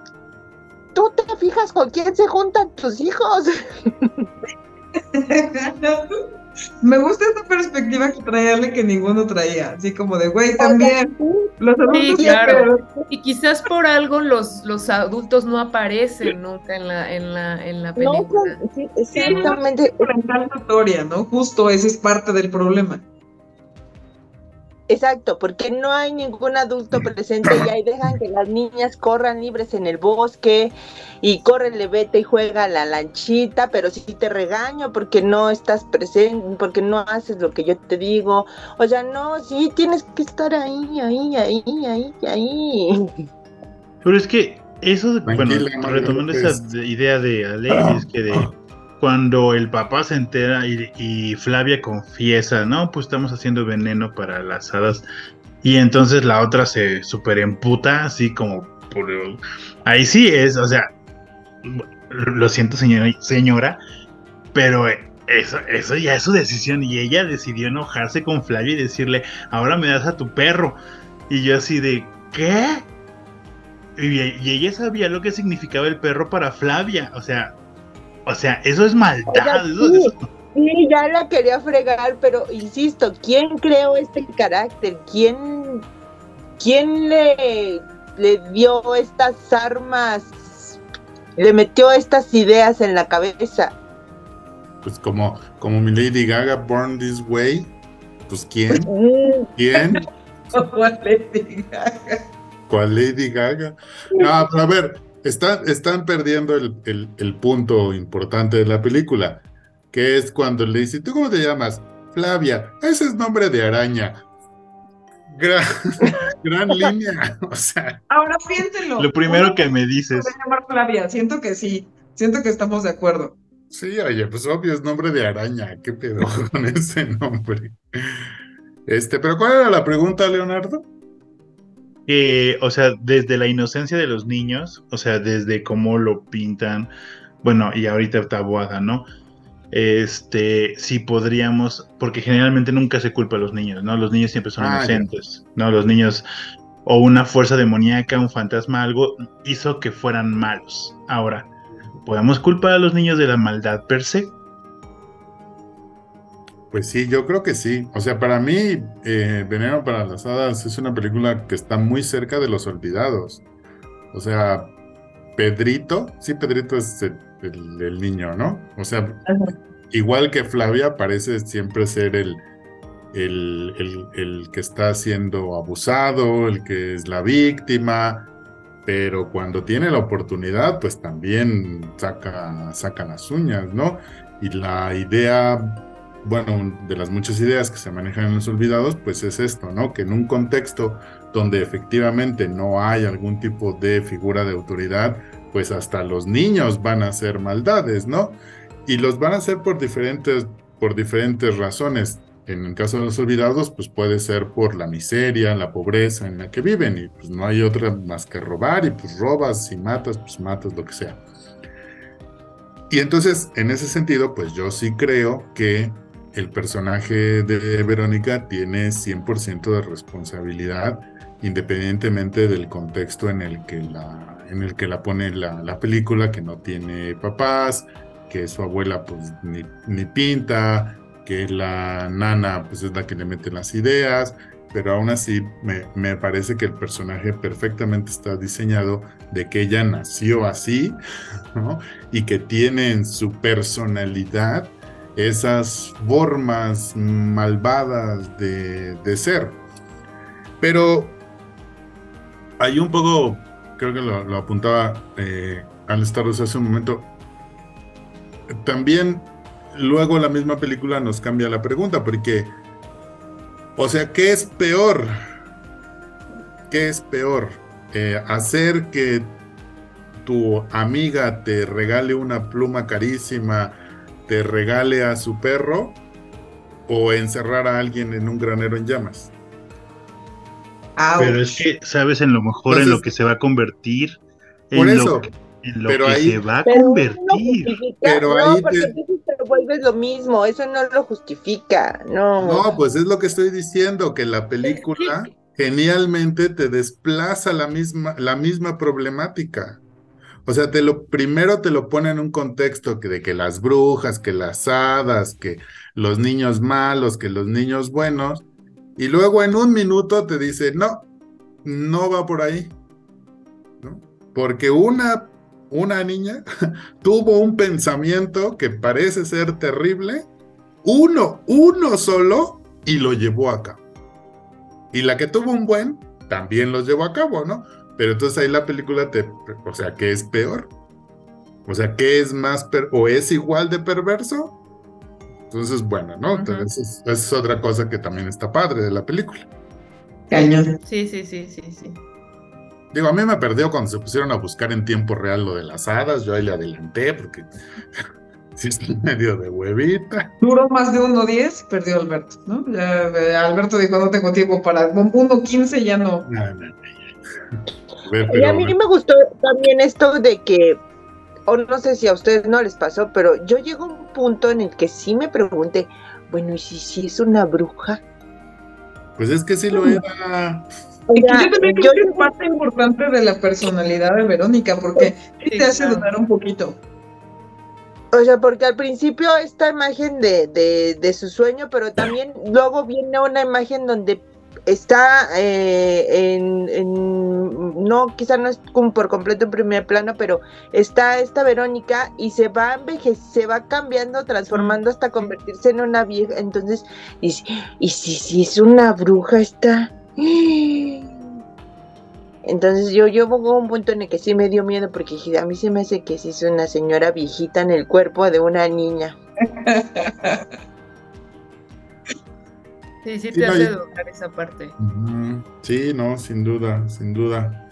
tú te fijas con quién se juntan tus hijos. Me gusta esta perspectiva que trae Ale que ninguno traía, así como de, güey, también, los adultos Sí, claro. pero- Y quizás por algo los, los adultos no aparecen nunca en la, en la, en la No, película. sí, exactamente. notoria, ¿no? Justo ese es parte del problema. Exacto, porque no hay ningún adulto presente y ahí dejan que las niñas corran libres en el bosque y córrele, vete y juega a la lanchita, pero sí te regaño porque no estás presente, porque no haces lo que yo te digo. O sea, no, sí tienes que estar ahí, ahí, ahí, ahí, ahí. Pero es que eso, de- bueno, retomando esa de- idea de Alexis, que de cuando el papá se entera y, Flavia confiesa, no, pues estamos haciendo veneno para las hadas, y entonces la otra se super emputa, así como. Ahí sí es, o sea, lo siento señora, señora pero eso, eso ya es su decisión y ella decidió enojarse con Flavia y decirle, ahora me das a tu perro. Y yo así de, ¿qué? Y ella sabía lo que significaba el perro para Flavia, o sea, o sea, eso es maldad. Eso- sí. eso- Sí, ya la quería fregar, pero insisto, ¿quién creó este carácter? ¿Quién, quién le, le dio estas armas? Le metió estas ideas en la cabeza. Pues como, como mi Lady Gaga, Born This Way. Pues ¿quién? Mm, ¿Quién? Como Lady Gaga. ¿Cuál Lady Gaga? No, pero a ver, están, están perdiendo el, el- el punto importante de la película, que es cuando le dice, ¿tú cómo te llamas? Flavia, ese es nombre de araña. Gran, gran línea. O sea, Ahora piénselo. Lo primero que me dices, llamar Flavia, siento que sí, siento que estamos de acuerdo. sí, oye, pues obvio es nombre de araña. ¿Qué pedo con ese nombre? Este, pero ¿cuál era la pregunta, Leonardo? Que, o sea, desde la inocencia de los niños, o sea, desde cómo lo pintan, bueno, y ahorita Taboada, ¿no? Este, si podríamos, porque generalmente nunca se culpa a los niños, ¿no? Los niños siempre son Ah, ya. inocentes, ¿no? Los niños, o una fuerza demoníaca, un fantasma, algo hizo que fueran malos. Ahora, ¿podemos culpar a los niños de la maldad per se? Pues sí, yo creo que sí. O sea, para mí, eh, Veneno para las Hadas es una película que está muy cerca de los olvidados. O sea, Pedrito, sí, Pedrito es el, el- el niño, ¿no? O sea, igual que Flavia, parece siempre ser el, el, el- el que está siendo abusado, el que es la víctima, pero cuando tiene la oportunidad, pues también saca, saca las uñas, ¿no? Y la idea bueno, de las muchas ideas que se manejan en los olvidados, pues es esto, ¿no? Que en un contexto donde efectivamente no hay algún tipo de figura de autoridad, pues hasta los niños van a hacer maldades, ¿no? Y los van a hacer por diferentes, por diferentes razones. En el caso de los olvidados, pues puede ser por la miseria, la pobreza en la que viven y pues no hay otra más que robar y pues robas y matas, pues matas lo que sea. Y entonces, en ese sentido, pues yo sí creo que el personaje de Verónica tiene 100% de responsabilidad, independientemente del contexto en el que la, en el que la pone la, la película, que no tiene papás, que su abuela pues ni, ni, pinta, que la nana pues es la que le mete las ideas, pero aún así me, me, parece que el personaje perfectamente está diseñado de que ella nació así, ¿no? Y que tiene en su personalidad esas formas malvadas de, ser. Pero hay un poco, creo que lo, apuntaba eh, al hace un momento, también luego la misma película nos cambia la pregunta, porque, o sea, ¿qué es peor? ¿Qué es peor? Eh, hacer que tu amiga te regale una pluma carísima, te regale a su perro o encerrar a alguien en un granero en llamas. Pero es que sabes en lo mejor Entonces, en lo que se va a convertir. Por en eso. Lo que, en lo pero que ahí, se va a convertir. No, Pero no, ahí porque te vuelves lo mismo, eso no lo justifica, no. No, pues es lo que estoy diciendo, que la película genialmente te desplaza la misma, la misma problemática. O sea, te lo, primero te lo pone en un contexto de que las brujas, que las hadas, que los niños malos, que los niños buenos, y luego en un minuto te dice, no, no va por ahí. ¿no? Porque una, una niña tuvo un pensamiento que parece ser terrible, uno, uno solo, y lo llevó a cabo. Y la que tuvo un buen, también los llevó a cabo, ¿no? Pero entonces ahí la película te, o sea, ¿qué es peor? O sea, ¿qué es más, per o es igual de perverso? Entonces, bueno, ¿no? Ujú. Entonces, esa es otra cosa que también está padre de la película. Cañón. Sí, sí, sí, sí, sí. Digo, a mí me perdió cuando se pusieron a buscar en tiempo real lo de las hadas, yo ahí le adelanté porque sí es medio de huevita. Duró más de 1.10, perdió Alberto, ¿no? Ya, eh, Alberto dijo, no tengo tiempo para 1.15, ya no. No, no, no. Y a mí me gustó también esto de que, o no sé si a ustedes no les pasó, pero yo llego a un punto en el que sí me pregunté, bueno, ¿y si, si es una bruja? Pues es que sí lo era. Y que sea, yo también yo- creo que es parte importante de la personalidad de Verónica, porque sí te hace dudar un poquito. O sea, porque al principio esta imagen de, de, de su sueño, pero también luego viene una imagen donde está eh, en, no, quizá no es como por completo en primer plano, pero está esta Verónica y se va se va cambiando, transformando hasta convertirse en una vieja. Entonces, y, y si, si es una bruja esta. Entonces yo, yo hubo un punto en el que sí me dio miedo porque a mí se me hace que sí es una señora viejita en el cuerpo de una niña. Sí, sí Sí, te no, hace y- dudar esa parte. Sí, no, sin duda, sin duda.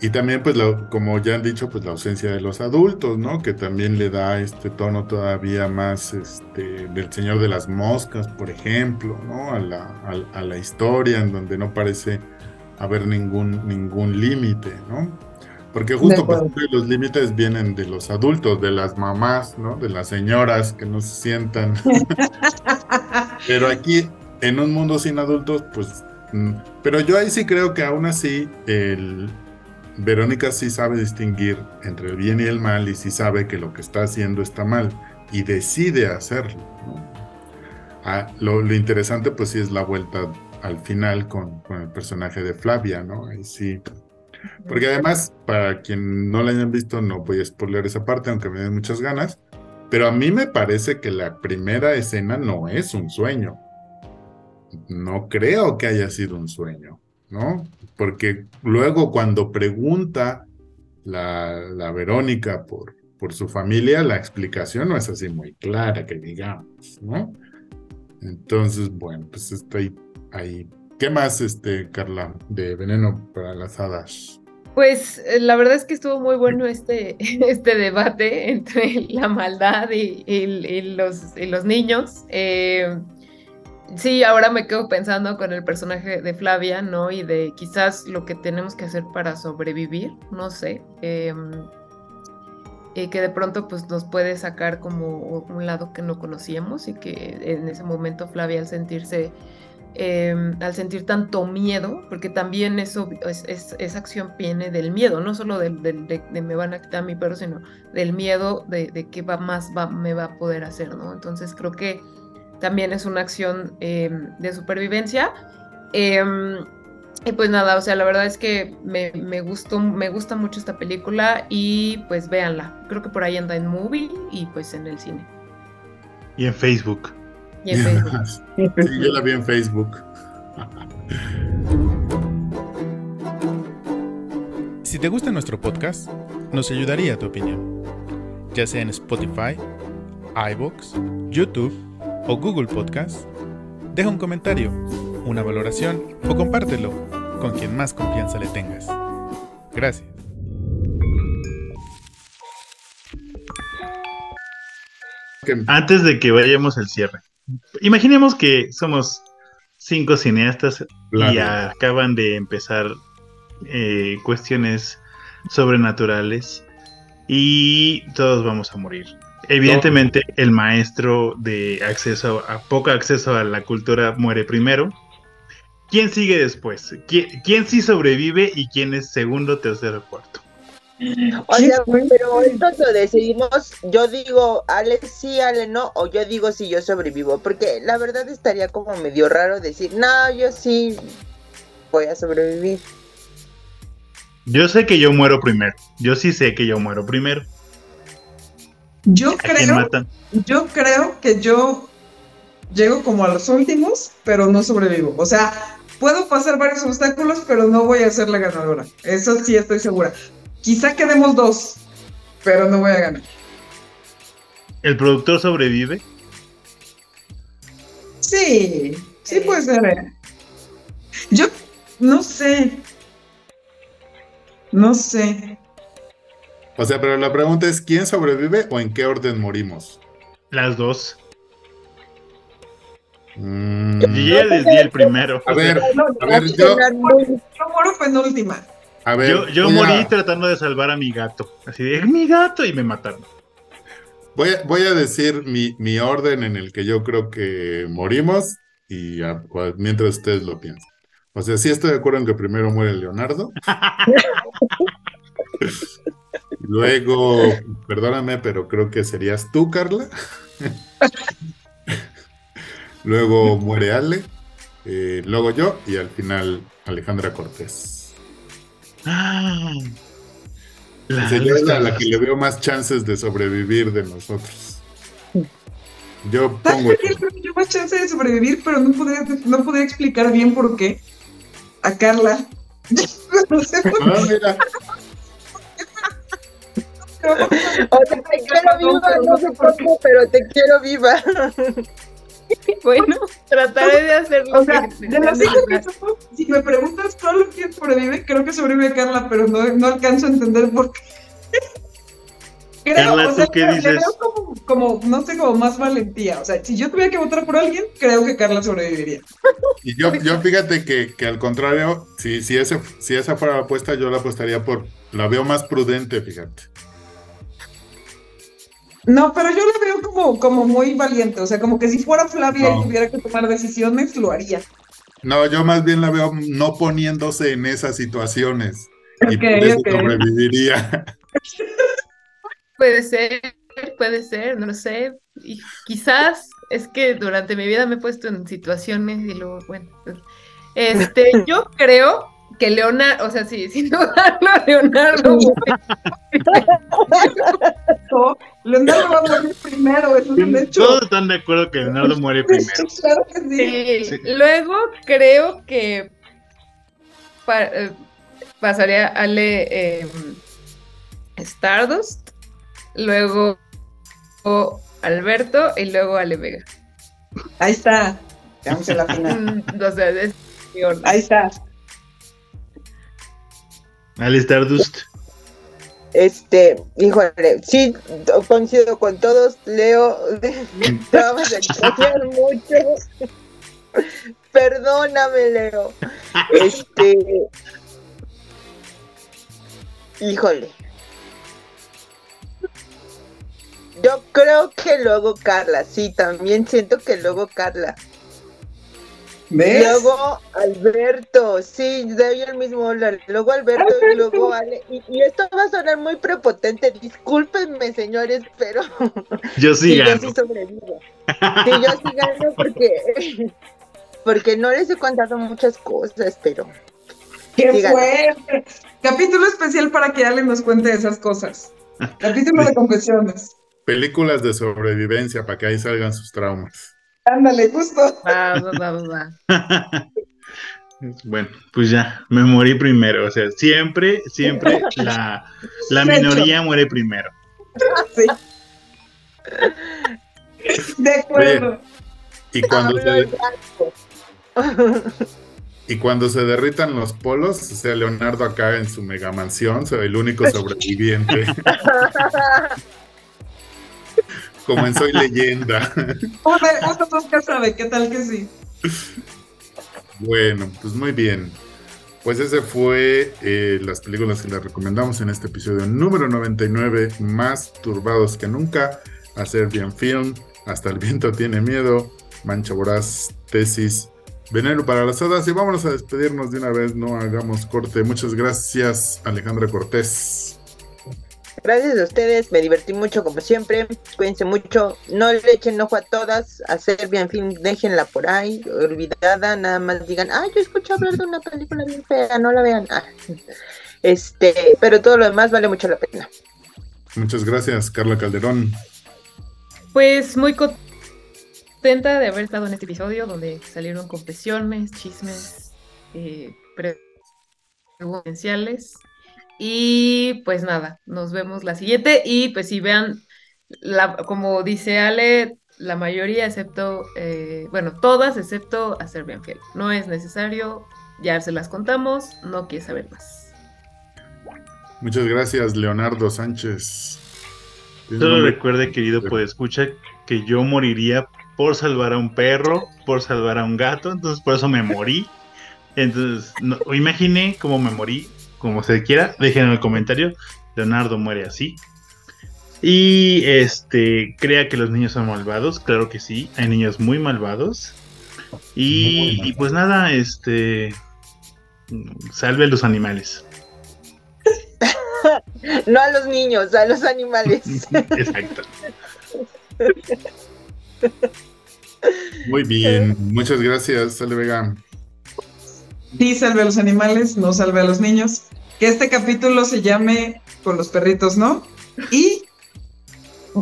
Y también, pues, la- como ya han dicho, pues la ausencia de los adultos, ¿no? Que también le da este tono todavía más, este, del Señor de las Moscas, por ejemplo, ¿no? A la, a, a la historia en donde no parece haber ningún, ningún límite, ¿no? Porque justo pues, los límites vienen de los adultos, de las mamás, ¿no? De las señoras que no se sientan. Pero aquí, en un mundo sin adultos, pues. mm, Pero yo ahí sí creo que aún así, el. Verónica sí sabe distinguir entre el bien y el mal y sí sabe que lo que está haciendo está mal y decide hacerlo. ¿no? Ah, lo, lo interesante pues sí es la vuelta al final con, con el personaje de Flavia, ¿no? Ahí sí. Porque además, para quien no la hayan visto, no voy a spoiler esa parte, aunque me den muchas ganas, pero a mí me parece que la primera escena no es un sueño. No creo que haya sido un sueño, ¿no? Porque luego cuando pregunta la, Verónica por, por su familia, la explicación no es así muy clara, que digamos, ¿no? Entonces, bueno, pues estoy ahí. ¿Qué más, este, Carla, de veneno para las hadas? Pues eh, la verdad es que estuvo muy bueno este, este debate entre la maldad y, los, los, niños. Eh, sí, ahora me quedo pensando con el personaje de Flavia, ¿no? Y de quizás lo que tenemos que hacer para sobrevivir, no sé. Em, eh, que de pronto pues nos puede sacar como un lado que no conocíamos y que en ese momento Flavia al sentirse em, al sentir tanto miedo, porque también eso es, esa acción viene del miedo, no solo del, de, me van a quitar mi perro, sino del miedo de, de qué va más va, me va a poder hacer, ¿no? Entonces creo que también es una acción em, de supervivencia. Em, y pues nada, o sea, la verdad es que me, gustó, me gusta mucho esta película y pues véanla. Creo que por ahí anda en movie y pues en el cine. Y en Facebook. Y en Facebook. sí, yo la vi en Facebook. Si te gusta nuestro podcast, nos ayudaría tu opinión, ya sea en Spotify, iBox, YouTube o Google Podcast. Deja un comentario una valoración o compártelo con quien más confianza le tengas. Gracias. Antes de que vayamos al cierre, imaginemos que somos cinco cineastas y acaban de empezar eh, cuestiones sobrenaturales y todos vamos a morir. Evidentemente, el maestro de acceso a poco acceso a la cultura muere primero ¿Quién sigue después? ¿Quién, sí sobrevive y quién es segundo, tercero, cuarto? O sea, pero esto lo decidimos, yo digo Ale sí, Ale no, o yo digo si yo sobrevivo, porque la verdad estaría como medio raro decir, no, yo sí voy a sobrevivir. Yo sé que yo muero primero, yo sí sé que yo muero primero. Yo creo, yo creo que yo llego como a los últimos, pero no sobrevivo. O sea, puedo pasar varios obstáculos, pero no voy a ser la ganadora. Eso sí estoy segura. Quizá quedemos dos, pero no voy a ganar. ¿El productor sobrevive? Sí, sí puede ser. ¿eh? Yo no sé. No sé. O sea, pero la pregunta es, ¿quién sobrevive o en qué orden morimos? Las dos. Mm. Yo ya les di el primero. A ver, a ver, yo. Yo muero penúltima. A ver, yo, yo morí tratando de salvar a mi gato. Así de, mi gato, y me mataron. Voy a, voy a decir mi, mi, orden en el que yo creo que morimos y mientras ustedes lo piensan. O sea, sí estoy de acuerdo en que primero muere Leonardo. Luego, perdóname, pero creo que serías tú, Carla. luego muere Ale, eh, luego yo y al final Alejandra Cortés. Ah, la es a la que le veo más chances de sobrevivir de nosotros. Yo pongo. Yo más chances de sobrevivir, pero no podría, no podría explicar bien por qué. A Carla. no sé por ah, mira. O te quiero viva, no sé por qué, pero te quiero viva. bueno, trataré de hacerlo. O sea, de si me preguntas solo quién sobrevive, creo que sobrevive Carla, pero no, no alcanzo a entender por qué. Creo, Carla, ¿tú qué dices? como, como, no sé, como más valentía. O sea, si yo tuviera que votar por alguien, creo que Carla sobreviviría. Y yo, yo fíjate que, que al contrario, si, si, ese, si esa fuera la apuesta, yo la apostaría por, la veo más prudente, fíjate. No, pero yo la veo como, como muy valiente, o sea, como que si fuera Flavia y tuviera que tomar decisiones, lo haría. No, yo más bien la veo no poniéndose en esas situaciones. y por eso sobreviviría. Puede ser, puede ser, no lo sé. Y quizás es que durante mi vida me he puesto en situaciones y luego, bueno, pues, este, yo creo que Leonardo, o sea, sí, sin dudarlo, Leonardo. Leonardo va a morir primero, eso es un hecho. Todos están de acuerdo que Leonardo muere primero. claro que sí. Luego creo que eh, pasaría a Ale em, Stardust, luego Alberto y luego Ale Vega. Ahí está. Vamos a la final. Mm, o sea, es. Ahí está. Al Stardust. Este, híjole, sí, coincido con todos, Leo, te vamos a extrañar mucho. Perdóname, Leo. Este, híjole. Yo creo que luego Carla, sí, también siento que luego Carla. ¿Ves? Luego Alberto, sí, doy el mismo orden. Luego Alberto y luego Ale. Y, y esto va a sonar muy prepotente. Discúlpenme, señores, pero Yo sí sí, yo sí sobrevivo. Sí, yo sí gano porque, porque no les he contado muchas cosas, pero ¡Qué Dígalo. fuerte! Capítulo especial para que Ale nos cuente esas cosas. Capítulo de confesiones. Películas de sobrevivencia para que ahí salgan sus traumas. Ándale, justo. Va, va, va, va. Bueno, pues ya, me morí primero. O sea, siempre, siempre la, la minoría muere primero. Sí. De acuerdo. Y cuando, hablo se, y cuando se derritan los polos, o sea, Leonardo acá en su mega mansión, soy el único sobreviviente. Como en Soy Leyenda. Uno, uno nunca sabe, ¿qué tal que sí? Bueno, pues muy bien. Pues ese fue eh, las películas que les recomendamos en este episodio número 99, más turbados que nunca, a Serbian Film, Hasta el viento tiene miedo, Mancha Voraz, Tesis, Veneno para las hadas y vámonos a despedirnos de una vez, no hagamos corte. Muchas gracias Alejandra Cortés. Gracias a ustedes, me divertí mucho como siempre. Cuídense mucho, no le echen ojo a todas, a Serbia, en fin, déjenla por ahí, olvidada, nada más digan, ah, yo escuché hablar de una película bien fea, no la vean. Ah, Este, pero todo lo demás vale mucho la pena. Muchas gracias Carla Calderón. Pues muy contenta de haber estado en este episodio donde salieron confesiones, chismes, eh, preguntas potenciales. Y pues nada, nos vemos la siguiente. Y pues si vean, la, como dice Ale, la mayoría, excepto, eh, bueno, todas excepto a Serbian Fiel. No es necesario, ya se las contamos, no quiere saber más. Muchas gracias Leonardo Sánchez. ¿Tienes Solo recuerde, querido pues escucha, que yo moriría por salvar a un perro, por salvar a un gato, entonces por eso me morí. Entonces, no, imaginé cómo me morí, como se quiera, dejen en el comentario. Leonardo muere así. Y este, crea que los niños son malvados, claro que sí, hay niños muy malvados. Y, Muy y pues nada, este, salve a los animales. No a los niños, a los animales. Exacto. Muy bien, muchas gracias, Sale Vega. Sí, salve a los animales, no salve a los niños. Que este capítulo se llame con los perritos, ¿no? Y.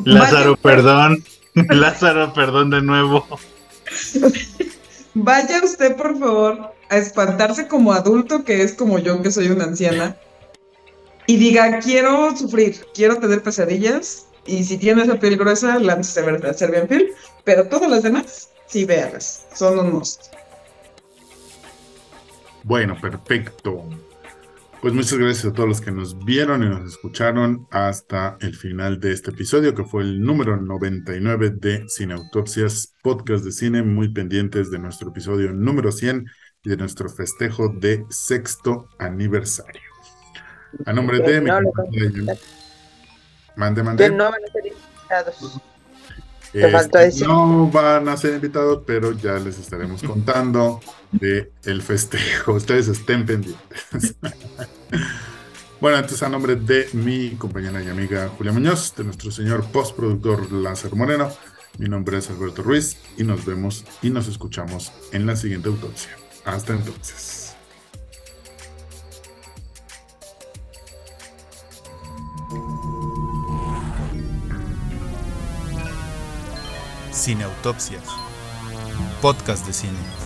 Lázaro, perdón. Lázaro, perdón de nuevo. Vaya usted, por favor, a espantarse como adulto, que es como yo, que soy una anciana, y diga, quiero sufrir, quiero tener pesadillas, y si tiene esa piel gruesa, láncese a Serbian Film, pero todas las demás, sí, véanlas, son un monstruo. Bueno, perfecto. Pues muchas gracias a todos los que nos vieron y nos escucharon hasta el final de este episodio, que fue el número 99 de Cineautopsias, podcast de cine, muy pendientes de nuestro episodio número 100 y de nuestro festejo de sexto aniversario. A nombre de mi No, compañera- Mande, mande. no te Este, decir. no van a ser invitados, pero ya les estaremos contando de el festejo. Ustedes estén pendientes. bueno, entonces a nombre de mi compañera y amiga Julia Muñoz, de nuestro señor postproductor Lázaro Moreno, mi nombre es Alberto Ruiz y nos vemos y nos escuchamos en la siguiente autopsia. Hasta entonces. Cineautopsias. Podcast de cine.